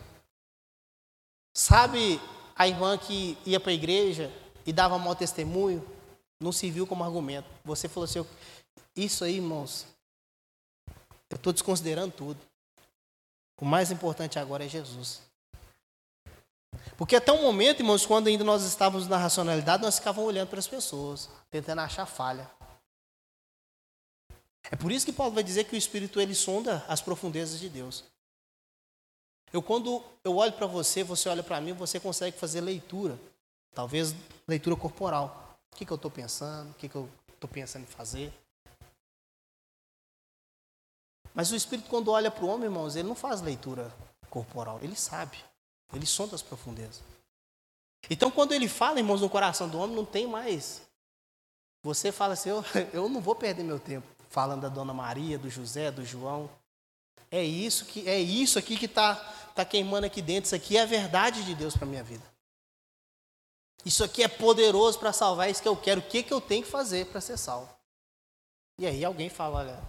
Speaker 1: Sabe a irmã que ia para a igreja e dava mau testemunho, não se viu como argumento. Você falou assim, isso aí, irmãos, eu estou desconsiderando tudo. O mais importante agora é Jesus. Porque até um momento, irmãos, quando ainda nós estávamos na racionalidade, nós ficávamos olhando para as pessoas, tentando achar falha. É por isso que Paulo vai dizer que o Espírito ele sonda as profundezas de Deus. Eu quando eu olho para você, você olha para mim, você consegue fazer leitura, talvez leitura corporal. O que, que eu estou pensando? O que, que eu estou pensando em fazer? Mas o Espírito, quando olha para o homem, irmãos, ele não faz leitura corporal, ele sabe. Ele sonda as profundezas. Então, quando ele fala, irmãos, no coração do homem, não tem mais. Você fala assim: eu, eu não vou perder meu tempo falando da Dona Maria, do José, do João. É isso que é isso aqui que está tá queimando aqui dentro. Isso aqui é a verdade de Deus para minha vida. Isso aqui é poderoso para salvar. É isso que eu quero. O que, que eu tenho que fazer para ser salvo? E aí alguém fala: olha,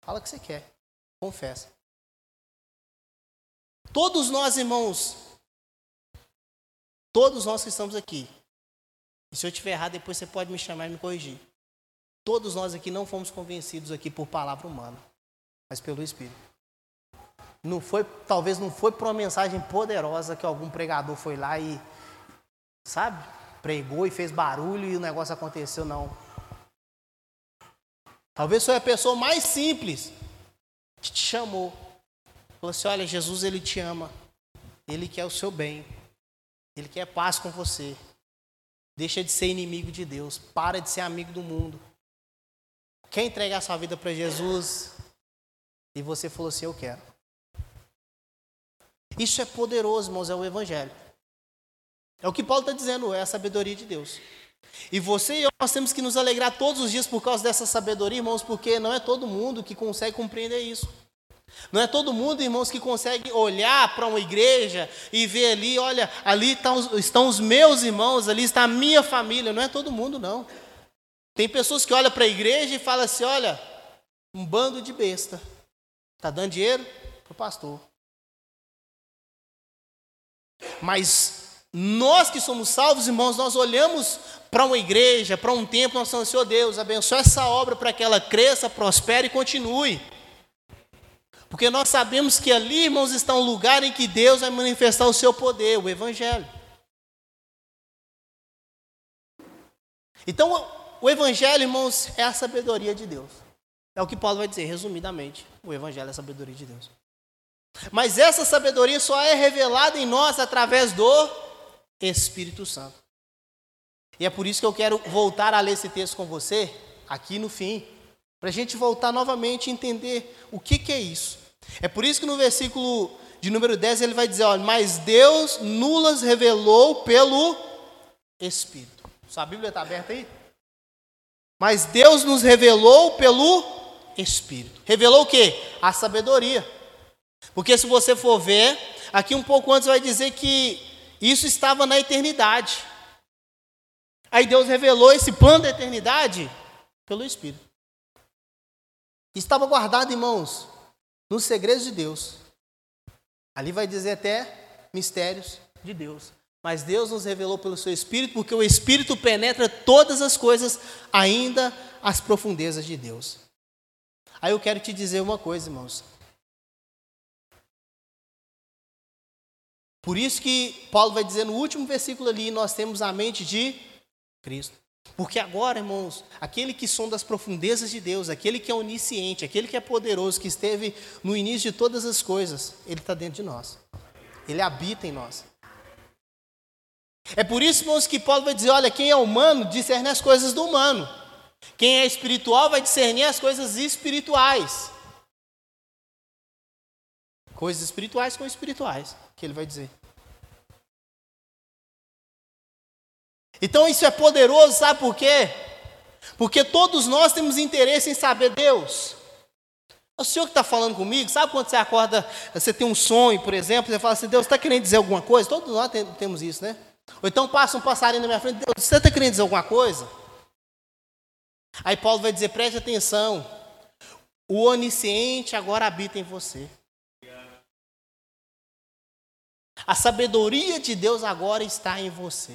Speaker 1: fala o que você quer, confessa. Todos nós, irmãos, todos nós que estamos aqui, e se eu estiver errado, depois você pode me chamar e me corrigir. Todos nós aqui não fomos convencidos aqui por palavra humana, mas pelo Espírito. Não foi, talvez não foi por uma mensagem poderosa que algum pregador foi lá e, sabe, pregou e fez barulho e o negócio aconteceu, não. Talvez foi a pessoa mais simples que te chamou. Falou assim: olha, Jesus, ele te ama. Ele quer o seu bem. Ele quer paz com você. Deixa de ser inimigo de Deus. Para de ser amigo do mundo. Quer entregar sua vida para Jesus? E você falou assim: Eu quero. Isso é poderoso, irmãos, é o Evangelho. É o que Paulo está dizendo, é a sabedoria de Deus. E você e eu, nós temos que nos alegrar todos os dias por causa dessa sabedoria, irmãos, porque não é todo mundo que consegue compreender isso. Não é todo mundo, irmãos, que consegue olhar para uma igreja e ver ali, olha, ali estão, estão os meus irmãos, ali está a minha família. Não é todo mundo, não. Tem pessoas que olham para a igreja e falam assim: olha, um bando de besta. Está dando dinheiro para o pastor. Mas nós que somos salvos, irmãos, nós olhamos para uma igreja, para um templo, nós falamos, Senhor Deus, abençoe essa obra para que ela cresça, prospere e continue. Porque nós sabemos que ali, irmãos, está um lugar em que Deus vai manifestar o seu poder, o Evangelho. Então, o Evangelho, irmãos, é a sabedoria de Deus. É o que Paulo vai dizer, resumidamente. O Evangelho é a sabedoria de Deus. Mas essa sabedoria só é revelada em nós através do Espírito Santo. E é por isso que eu quero voltar a ler esse texto com você, aqui no fim, para a gente voltar novamente e entender o que, que é isso. É por isso que no versículo de número 10 ele vai dizer: olha, mas Deus nulas revelou pelo Espírito. Sua Bíblia está aberta aí? Mas Deus nos revelou pelo Espírito. Revelou o que? A sabedoria. Porque se você for ver, aqui um pouco antes vai dizer que isso estava na eternidade. Aí Deus revelou esse plano da eternidade pelo Espírito. Estava guardado, irmãos, nos segredos de Deus. Ali vai dizer até mistérios de Deus. Mas Deus nos revelou pelo seu Espírito, porque o Espírito penetra todas as coisas, ainda as profundezas de Deus. Aí eu quero te dizer uma coisa, irmãos. Por isso que Paulo vai dizer no último versículo ali, nós temos a mente de Cristo. Porque agora, irmãos, aquele que sonda as profundezas de Deus, aquele que é onisciente, aquele que é poderoso, que esteve no início de todas as coisas, ele está dentro de nós. Ele habita em nós. É por isso, irmãos, que Paulo vai dizer: olha, quem é humano discerne as coisas do humano. Quem é espiritual vai discernir as coisas espirituais. Coisas espirituais com espirituais, que ele vai dizer. Então isso é poderoso, sabe por quê? Porque todos nós temos interesse em saber Deus. O Senhor que está falando comigo, sabe quando você acorda, você tem um sonho, por exemplo, você fala assim, Deus está querendo dizer alguma coisa? Todos nós temos isso, né? Ou então passa um passarinho na minha frente, Deus, você está querendo dizer alguma coisa? Aí Paulo vai dizer, preste atenção, o onisciente agora habita em você. A sabedoria de Deus agora está em você.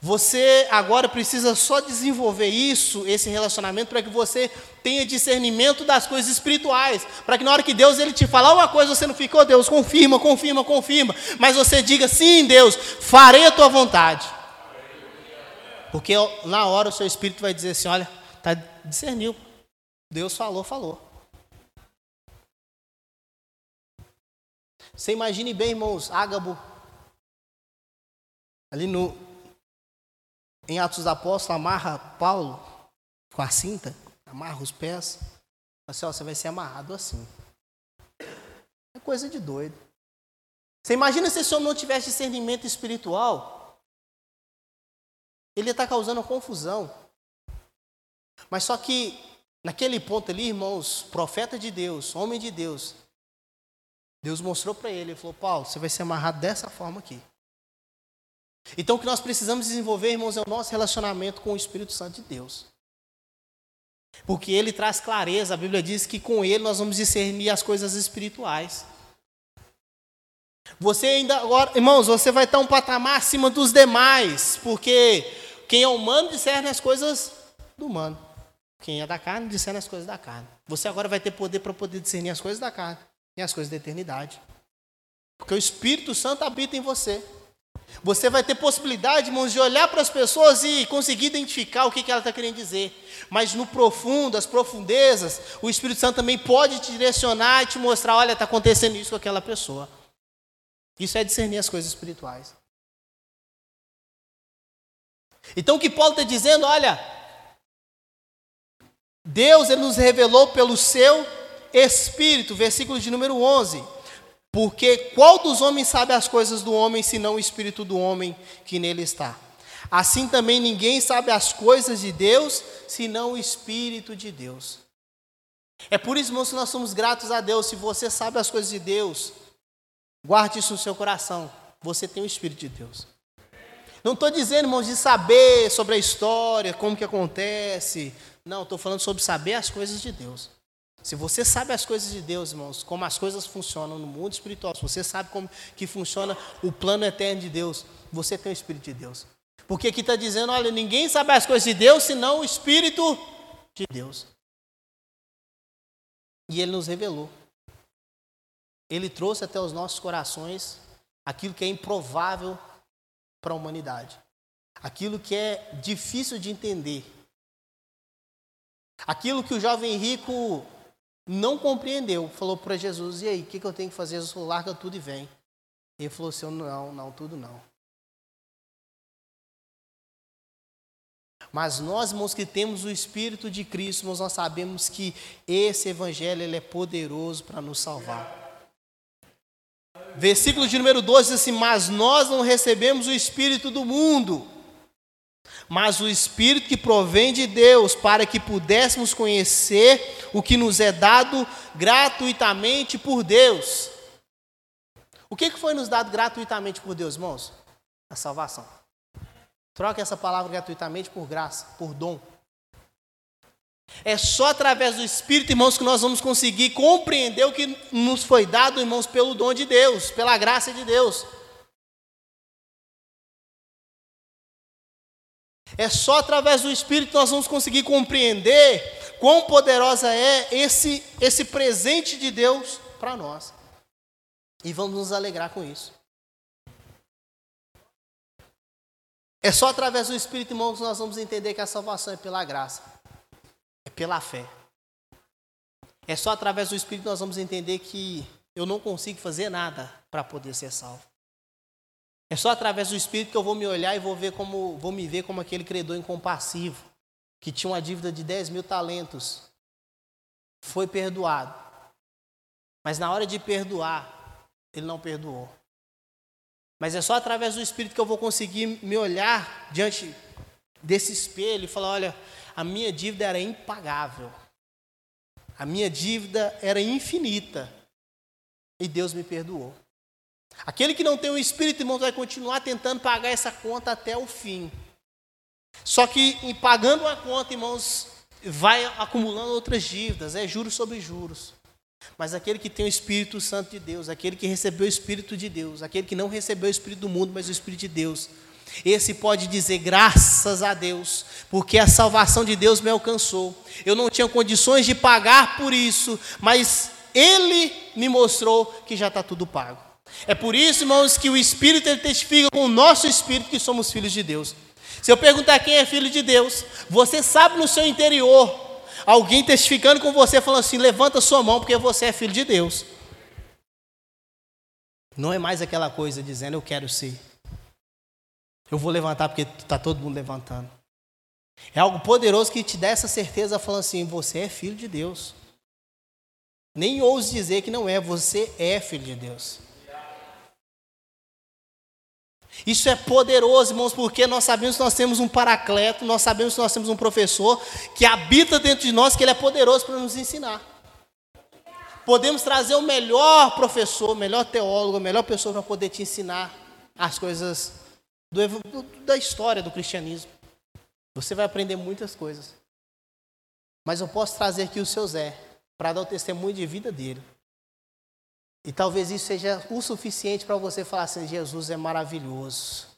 Speaker 1: Você agora precisa só desenvolver isso, esse relacionamento, para que você tenha discernimento das coisas espirituais. Para que na hora que Deus ele te falar uma coisa, você não fique, oh Deus, confirma, confirma, confirma. Mas você diga, sim, Deus, farei a tua vontade. Porque na hora o seu espírito vai dizer assim: olha, tá, discerniu. Deus falou, falou. Você imagine bem, irmãos, Ágabo, ali no, em Atos dos Apóstolos, amarra Paulo com a cinta, amarra os pés. Assim, ó, você vai ser amarrado assim. É coisa de doido. Você imagina se esse homem não tivesse discernimento espiritual? Ele está causando confusão. Mas só que, naquele ponto ali, irmãos, profeta de Deus, homem de Deus, Deus mostrou para ele, ele falou, Paulo, você vai ser amarrado dessa forma aqui. Então, o que nós precisamos desenvolver, irmãos, é o nosso relacionamento com o Espírito Santo de Deus. Porque ele traz clareza, a Bíblia diz que com ele nós vamos discernir as coisas espirituais. Você ainda agora, irmãos, você vai estar um patamar acima dos demais, porque quem é humano discerne as coisas do humano. Quem é da carne discerne as coisas da carne. Você agora vai ter poder para poder discernir as coisas da carne e as coisas da eternidade. Porque o Espírito Santo habita em você. Você vai ter possibilidade, irmãos, de olhar para as pessoas e conseguir identificar o que, que ela está querendo dizer. Mas no profundo, as profundezas, o Espírito Santo também pode te direcionar e te mostrar: olha, está acontecendo isso com aquela pessoa. Isso é discernir as coisas espirituais. Então o que Paulo está dizendo, olha, Deus ele nos revelou pelo seu Espírito, versículo de número 11. Porque qual dos homens sabe as coisas do homem, senão o Espírito do homem que nele está? Assim também ninguém sabe as coisas de Deus, senão o Espírito de Deus. É por isso, irmãos, que nós somos gratos a Deus. Se você sabe as coisas de Deus, guarde isso no seu coração. Você tem o Espírito de Deus. Não estou dizendo, irmãos, de saber sobre a história, como que acontece. Não, estou falando sobre saber as coisas de Deus. Se você sabe as coisas de Deus, irmãos, como as coisas funcionam no mundo espiritual, se você sabe como que funciona o plano eterno de Deus, você tem o Espírito de Deus. Porque aqui está dizendo, olha, ninguém sabe as coisas de Deus senão o Espírito de Deus. E Ele nos revelou. Ele trouxe até os nossos corações aquilo que é improvável para a humanidade. Aquilo que é difícil de entender. Aquilo que o jovem rico não compreendeu, falou para Jesus: e aí, o que, que eu tenho que fazer? Jesus falou: larga tudo e vem. Ele falou assim: não, não, tudo não. Mas nós, irmãos, que temos o Espírito de Cristo, irmãos, nós sabemos que esse Evangelho ele é poderoso para nos salvar. Versículo de número 12 diz assim: Mas nós não recebemos o Espírito do mundo mas o Espírito que provém de Deus, para que pudéssemos conhecer o que nos é dado gratuitamente por Deus. O que foi nos dado gratuitamente por Deus, irmãos? A salvação. Troque essa palavra gratuitamente por graça, por dom. É só através do Espírito, irmãos, que nós vamos conseguir compreender o que nos foi dado, irmãos, pelo dom de Deus, pela graça de Deus. É só através do Espírito que nós vamos conseguir compreender quão poderosa é esse, esse presente de Deus para nós. E vamos nos alegrar com isso. É só através do Espírito, irmãos, que nós vamos entender que a salvação é pela graça, é pela fé. É só através do Espírito que nós vamos entender que eu não consigo fazer nada para poder ser salvo. É só através do Espírito que eu vou me olhar e vou ver como vou me ver como aquele credor incompassivo que tinha uma dívida de 10 mil talentos. Foi perdoado. Mas na hora de perdoar, ele não perdoou. Mas é só através do Espírito que eu vou conseguir me olhar diante desse espelho e falar: olha, a minha dívida era impagável. A minha dívida era infinita. E Deus me perdoou. Aquele que não tem o Espírito, irmãos, vai continuar tentando pagar essa conta até o fim. Só que em pagando a conta, irmãos, vai acumulando outras dívidas, é juros sobre juros. Mas aquele que tem o Espírito Santo de Deus, aquele que recebeu o Espírito de Deus, aquele que não recebeu o Espírito do mundo, mas o Espírito de Deus, esse pode dizer graças a Deus, porque a salvação de Deus me alcançou. Eu não tinha condições de pagar por isso, mas Ele me mostrou que já está tudo pago. É por isso, irmãos, que o Espírito ele testifica com o nosso Espírito que somos filhos de Deus. Se eu perguntar quem é filho de Deus, você sabe no seu interior alguém testificando com você, falando assim: levanta sua mão porque você é filho de Deus. Não é mais aquela coisa dizendo eu quero ser. Eu vou levantar porque está todo mundo levantando. É algo poderoso que te dá essa certeza, falando assim: você é filho de Deus. Nem ouse dizer que não é, você é filho de Deus. Isso é poderoso, irmãos, porque nós sabemos que nós temos um paracleto, nós sabemos que nós temos um professor que habita dentro de nós, que ele é poderoso para nos ensinar. Podemos trazer o melhor professor, o melhor teólogo, a melhor pessoa para poder te ensinar as coisas do, da história do cristianismo. Você vai aprender muitas coisas. Mas eu posso trazer aqui o seu Zé para dar o testemunho de vida dele. E talvez isso seja o suficiente para você falar assim: Jesus é maravilhoso.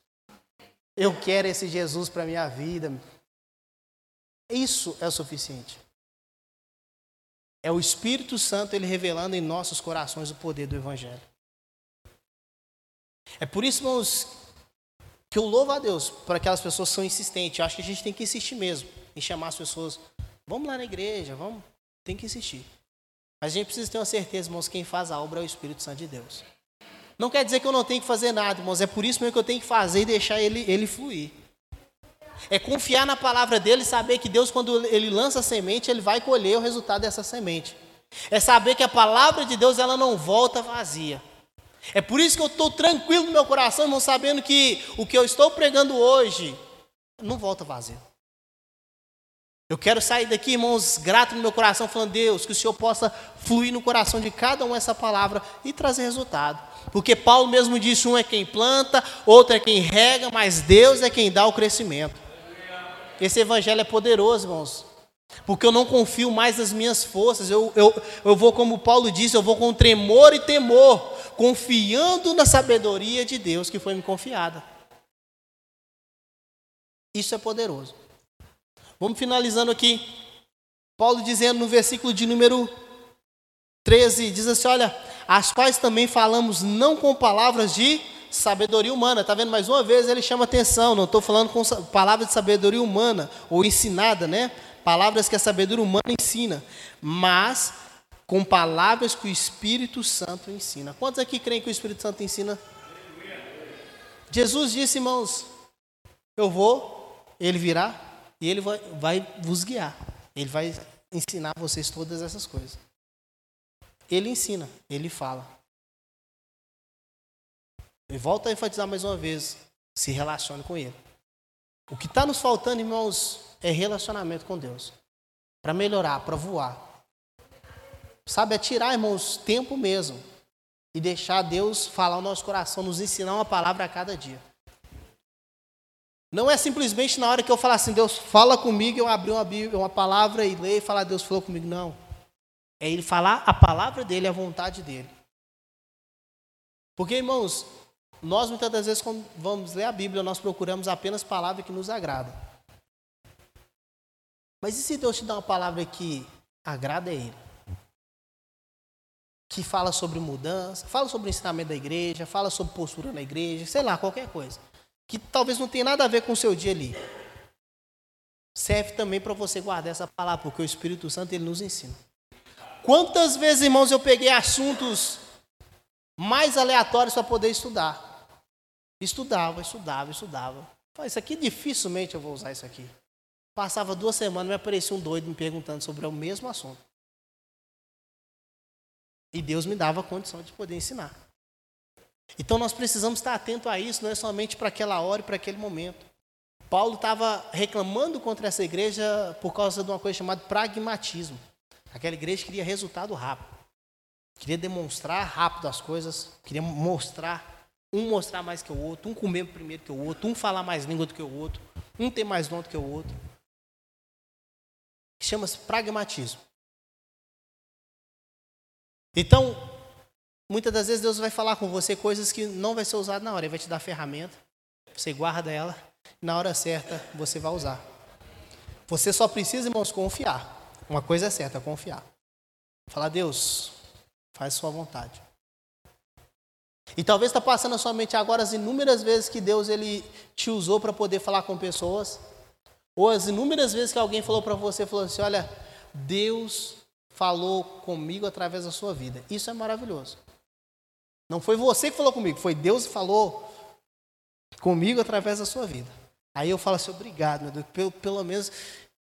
Speaker 1: Eu quero esse Jesus para a minha vida. Isso é o suficiente. É o Espírito Santo ele revelando em nossos corações o poder do Evangelho. É por isso, irmãos, que eu louvo a Deus por aquelas pessoas que são insistentes. Eu acho que a gente tem que insistir mesmo em chamar as pessoas. Vamos lá na igreja, vamos. Tem que insistir. Mas a gente precisa ter uma certeza, irmãos, quem faz a obra é o Espírito Santo de Deus. Não quer dizer que eu não tenho que fazer nada, irmãos. É por isso mesmo que eu tenho que fazer e deixar ele, ele fluir. É confiar na palavra dele e saber que Deus, quando ele lança a semente, ele vai colher o resultado dessa semente. É saber que a palavra de Deus ela não volta vazia. É por isso que eu estou tranquilo no meu coração, irmão, sabendo que o que eu estou pregando hoje não volta vazio. Eu quero sair daqui, irmãos, grato no meu coração, falando, Deus, que o Senhor possa fluir no coração de cada um essa palavra e trazer resultado. Porque Paulo mesmo disse: um é quem planta, outro é quem rega, mas Deus é quem dá o crescimento. Esse evangelho é poderoso, irmãos. Porque eu não confio mais nas minhas forças. Eu, eu, eu vou, como Paulo disse, eu vou com tremor e temor, confiando na sabedoria de Deus que foi me confiada. Isso é poderoso. Vamos finalizando aqui. Paulo dizendo no versículo de número 13, diz assim: Olha, as quais também falamos não com palavras de sabedoria humana. Está vendo? Mais uma vez ele chama atenção. Não estou falando com palavras de sabedoria humana ou ensinada, né? Palavras que a sabedoria humana ensina, mas com palavras que o Espírito Santo ensina. Quantos aqui creem que o Espírito Santo ensina? Jesus disse, irmãos: Eu vou, ele virá e ele vai, vai vos guiar. Ele vai ensinar vocês todas essas coisas. Ele ensina, ele fala. E volta a enfatizar mais uma vez: se relacione com Ele. O que está nos faltando, irmãos, é relacionamento com Deus. Para melhorar, para voar. Sabe, é tirar, irmãos, tempo mesmo. E deixar Deus falar o nosso coração, nos ensinar uma palavra a cada dia. Não é simplesmente na hora que eu falar assim, Deus fala comigo, eu abrir uma, Bíblia, uma palavra e ler e falar, Deus falou comigo. Não. É Ele falar a palavra dele, a vontade dele. Porque, irmãos, nós muitas das vezes, quando vamos ler a Bíblia, nós procuramos apenas palavras que nos agradam. Mas e se Deus te dá uma palavra que agrada a Ele? Que fala sobre mudança, fala sobre o ensinamento da igreja, fala sobre postura na igreja, sei lá, qualquer coisa. Que talvez não tenha nada a ver com o seu dia ali. Serve também para você guardar essa palavra, porque o Espírito Santo ele nos ensina. Quantas vezes, irmãos, eu peguei assuntos mais aleatórios para poder estudar? Estudava, estudava, estudava. Falei, isso aqui dificilmente eu vou usar isso aqui. Passava duas semanas, me aparecia um doido me perguntando sobre o mesmo assunto. E Deus me dava a condição de poder ensinar. Então nós precisamos estar atento a isso, não é somente para aquela hora e para aquele momento. Paulo estava reclamando contra essa igreja por causa de uma coisa chamada pragmatismo. Aquela igreja queria resultado rápido. Queria demonstrar rápido as coisas, queria mostrar um mostrar mais que o outro, um comer primeiro que o outro, um falar mais língua do que o outro, um ter mais dom do que o outro. Chama-se pragmatismo. Então, muitas das vezes Deus vai falar com você coisas que não vai ser usado na hora. Ele vai te dar ferramenta, você guarda ela, na hora certa você vai usar. Você só precisa, irmãos, confiar. Uma coisa é certa, confiar. Falar, Deus, faz sua vontade. E talvez está passando na sua mente agora as inúmeras vezes que Deus ele te usou para poder falar com pessoas, ou as inúmeras vezes que alguém falou para você, falou assim, olha, Deus falou comigo através da sua vida. Isso é maravilhoso. Não foi você que falou comigo, foi Deus que falou comigo através da sua vida. Aí eu falo assim, obrigado, meu Deus, pelo, pelo menos,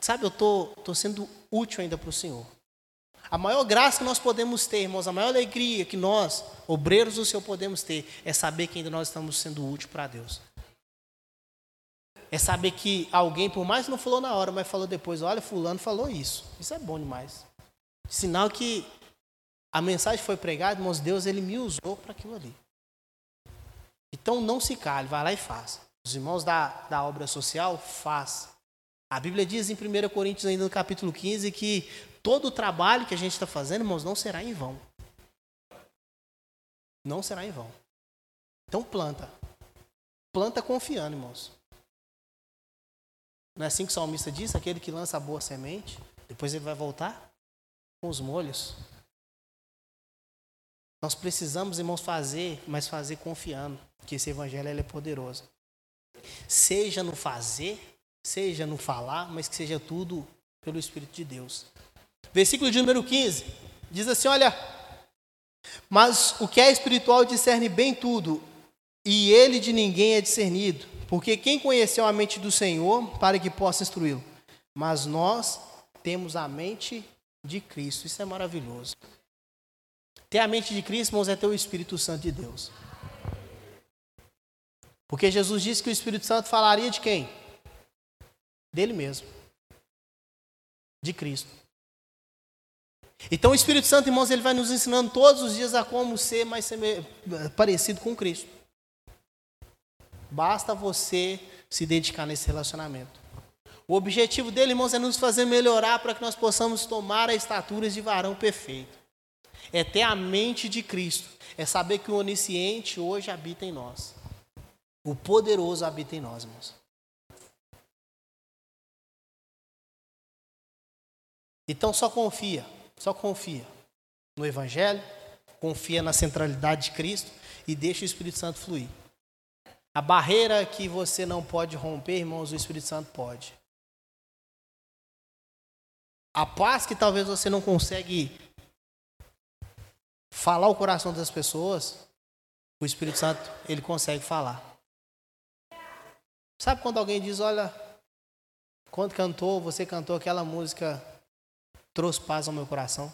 Speaker 1: sabe, eu tô, tô sendo útil ainda para o Senhor. A maior graça que nós podemos ter, irmãos, a maior alegria que nós, obreiros do Senhor, podemos ter, é saber que ainda nós estamos sendo úteis para Deus. É saber que alguém, por mais que não falou na hora, mas falou depois, olha, fulano falou isso. Isso é bom demais. Sinal que a mensagem foi pregada, irmãos, Deus ele me usou para aquilo ali. Então não se cale, vai lá e faça. Os irmãos da, da obra social, faz. A Bíblia diz em 1 Coríntios, ainda no capítulo 15, que todo o trabalho que a gente está fazendo, irmãos, não será em vão. Não será em vão. Então planta. Planta confiando, irmãos. Não é assim que o salmista diz? Aquele que lança a boa semente, depois ele vai voltar com os molhos. Nós precisamos, irmãos, fazer, mas fazer confiando que esse evangelho é poderoso. Seja no fazer, seja no falar, mas que seja tudo pelo Espírito de Deus. Versículo de número 15 diz assim: Olha, mas o que é espiritual discerne bem tudo, e ele de ninguém é discernido, porque quem conheceu a mente do Senhor para que possa instruí-lo? Mas nós temos a mente de Cristo, isso é maravilhoso. Ter a mente de Cristo, irmãos, é ter o Espírito Santo de Deus. Porque Jesus disse que o Espírito Santo falaria de quem? Dele mesmo. De Cristo. Então o Espírito Santo, irmãos, ele vai nos ensinando todos os dias a como ser mais parecido com Cristo. Basta você se dedicar nesse relacionamento. O objetivo dele, irmãos, é nos fazer melhorar para que nós possamos tomar a estatura de varão perfeito. É ter a mente de Cristo. É saber que o onisciente hoje habita em nós. O poderoso habita em nós, irmãos. Então só confia, só confia no Evangelho, confia na centralidade de Cristo e deixa o Espírito Santo fluir. A barreira que você não pode romper, irmãos, o Espírito Santo pode. A paz que talvez você não consegue falar o coração das pessoas, o Espírito Santo, ele consegue falar. Sabe quando alguém diz, olha, quando cantou, você cantou aquela música, trouxe paz ao meu coração?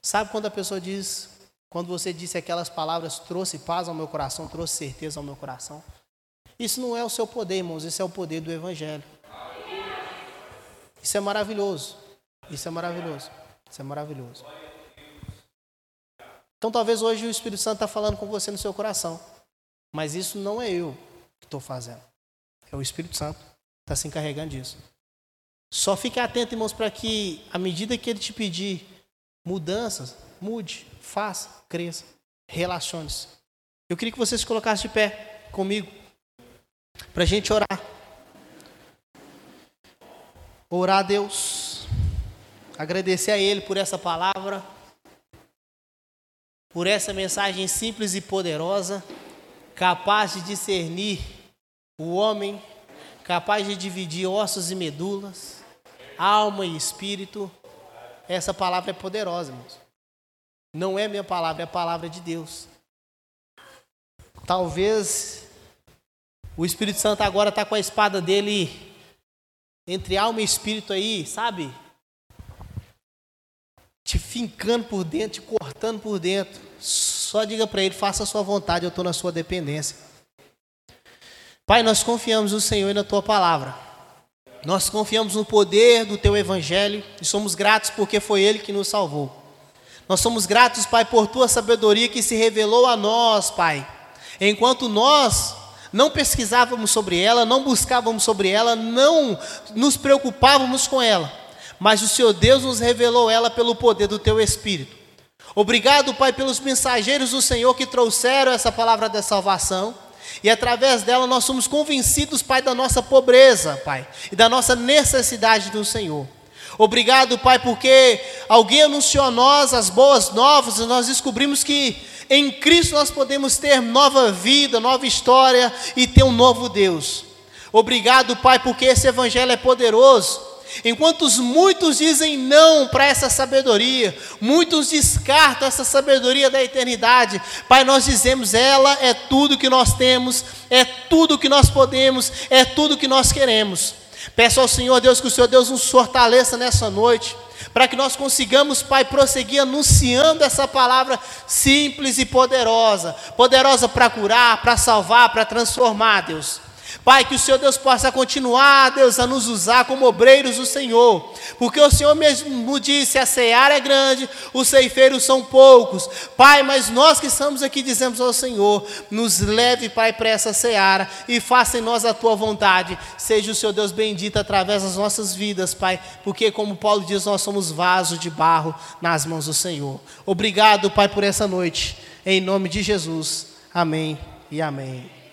Speaker 1: Sabe quando a pessoa diz, quando você disse aquelas palavras, trouxe paz ao meu coração, trouxe certeza ao meu coração? Isso não é o seu poder, irmãos, isso é o poder do Evangelho. Isso é maravilhoso. Isso é maravilhoso. Isso é maravilhoso. Então talvez hoje o Espírito Santo está falando com você no seu coração. Mas isso não é eu que estou fazendo. É o Espírito Santo que está se encarregando disso. Só fique atento, irmãos, para que, à medida que ele te pedir mudanças, mude, faça, cresça, relacione-se. Eu queria que você se colocasse de pé comigo, para a gente orar. Orar a Deus, agradecer a Ele por essa palavra, por essa mensagem simples e poderosa, capaz de discernir o homem capaz de dividir ossos e medulas, alma e espírito. Essa palavra é poderosa, irmãos. Não é minha palavra, é a palavra de Deus. Talvez o Espírito Santo agora está com a espada dele entre alma e espírito aí, sabe? Te fincando por dentro, te cortando por dentro. Só diga para ele: faça a sua vontade, eu estou na sua dependência. Pai, nós confiamos no Senhor e na tua palavra. Nós confiamos no poder do teu evangelho e somos gratos porque foi ele que nos salvou. Nós somos gratos, Pai, por tua sabedoria que se revelou a nós, Pai. Enquanto nós não pesquisávamos sobre ela, não buscávamos sobre ela, não nos preocupávamos com ela, mas o Senhor Deus nos revelou ela pelo poder do teu Espírito. Obrigado, Pai, pelos mensageiros do Senhor que trouxeram essa palavra da salvação. E através dela nós somos convencidos, Pai, da nossa pobreza, Pai, e da nossa necessidade do Senhor. Obrigado, Pai, porque alguém anunciou a nós as boas novas e nós descobrimos que em Cristo nós podemos ter nova vida, nova história e ter um novo Deus. Obrigado, Pai, porque esse Evangelho é poderoso Enquanto muitos dizem não para essa sabedoria, muitos descartam essa sabedoria da eternidade, Pai, nós dizemos: ela é tudo que nós temos, é tudo que nós podemos, é tudo que nós queremos. Peço ao Senhor Deus que o Senhor Deus nos fortaleça nessa noite, para que nós consigamos, Pai, prosseguir anunciando essa palavra simples e poderosa poderosa para curar, para salvar, para transformar, Deus. Pai, que o Senhor Deus possa continuar, Deus, a nos usar como obreiros do Senhor, porque o Senhor mesmo disse: a seara é grande, os ceifeiros são poucos. Pai, mas nós que estamos aqui dizemos ao Senhor: nos leve, Pai, para essa seara e faça em nós a tua vontade. Seja o Senhor Deus bendito através das nossas vidas, Pai, porque, como Paulo diz, nós somos vasos de barro nas mãos do Senhor. Obrigado, Pai, por essa noite. em nome de Jesus. Amém e amém.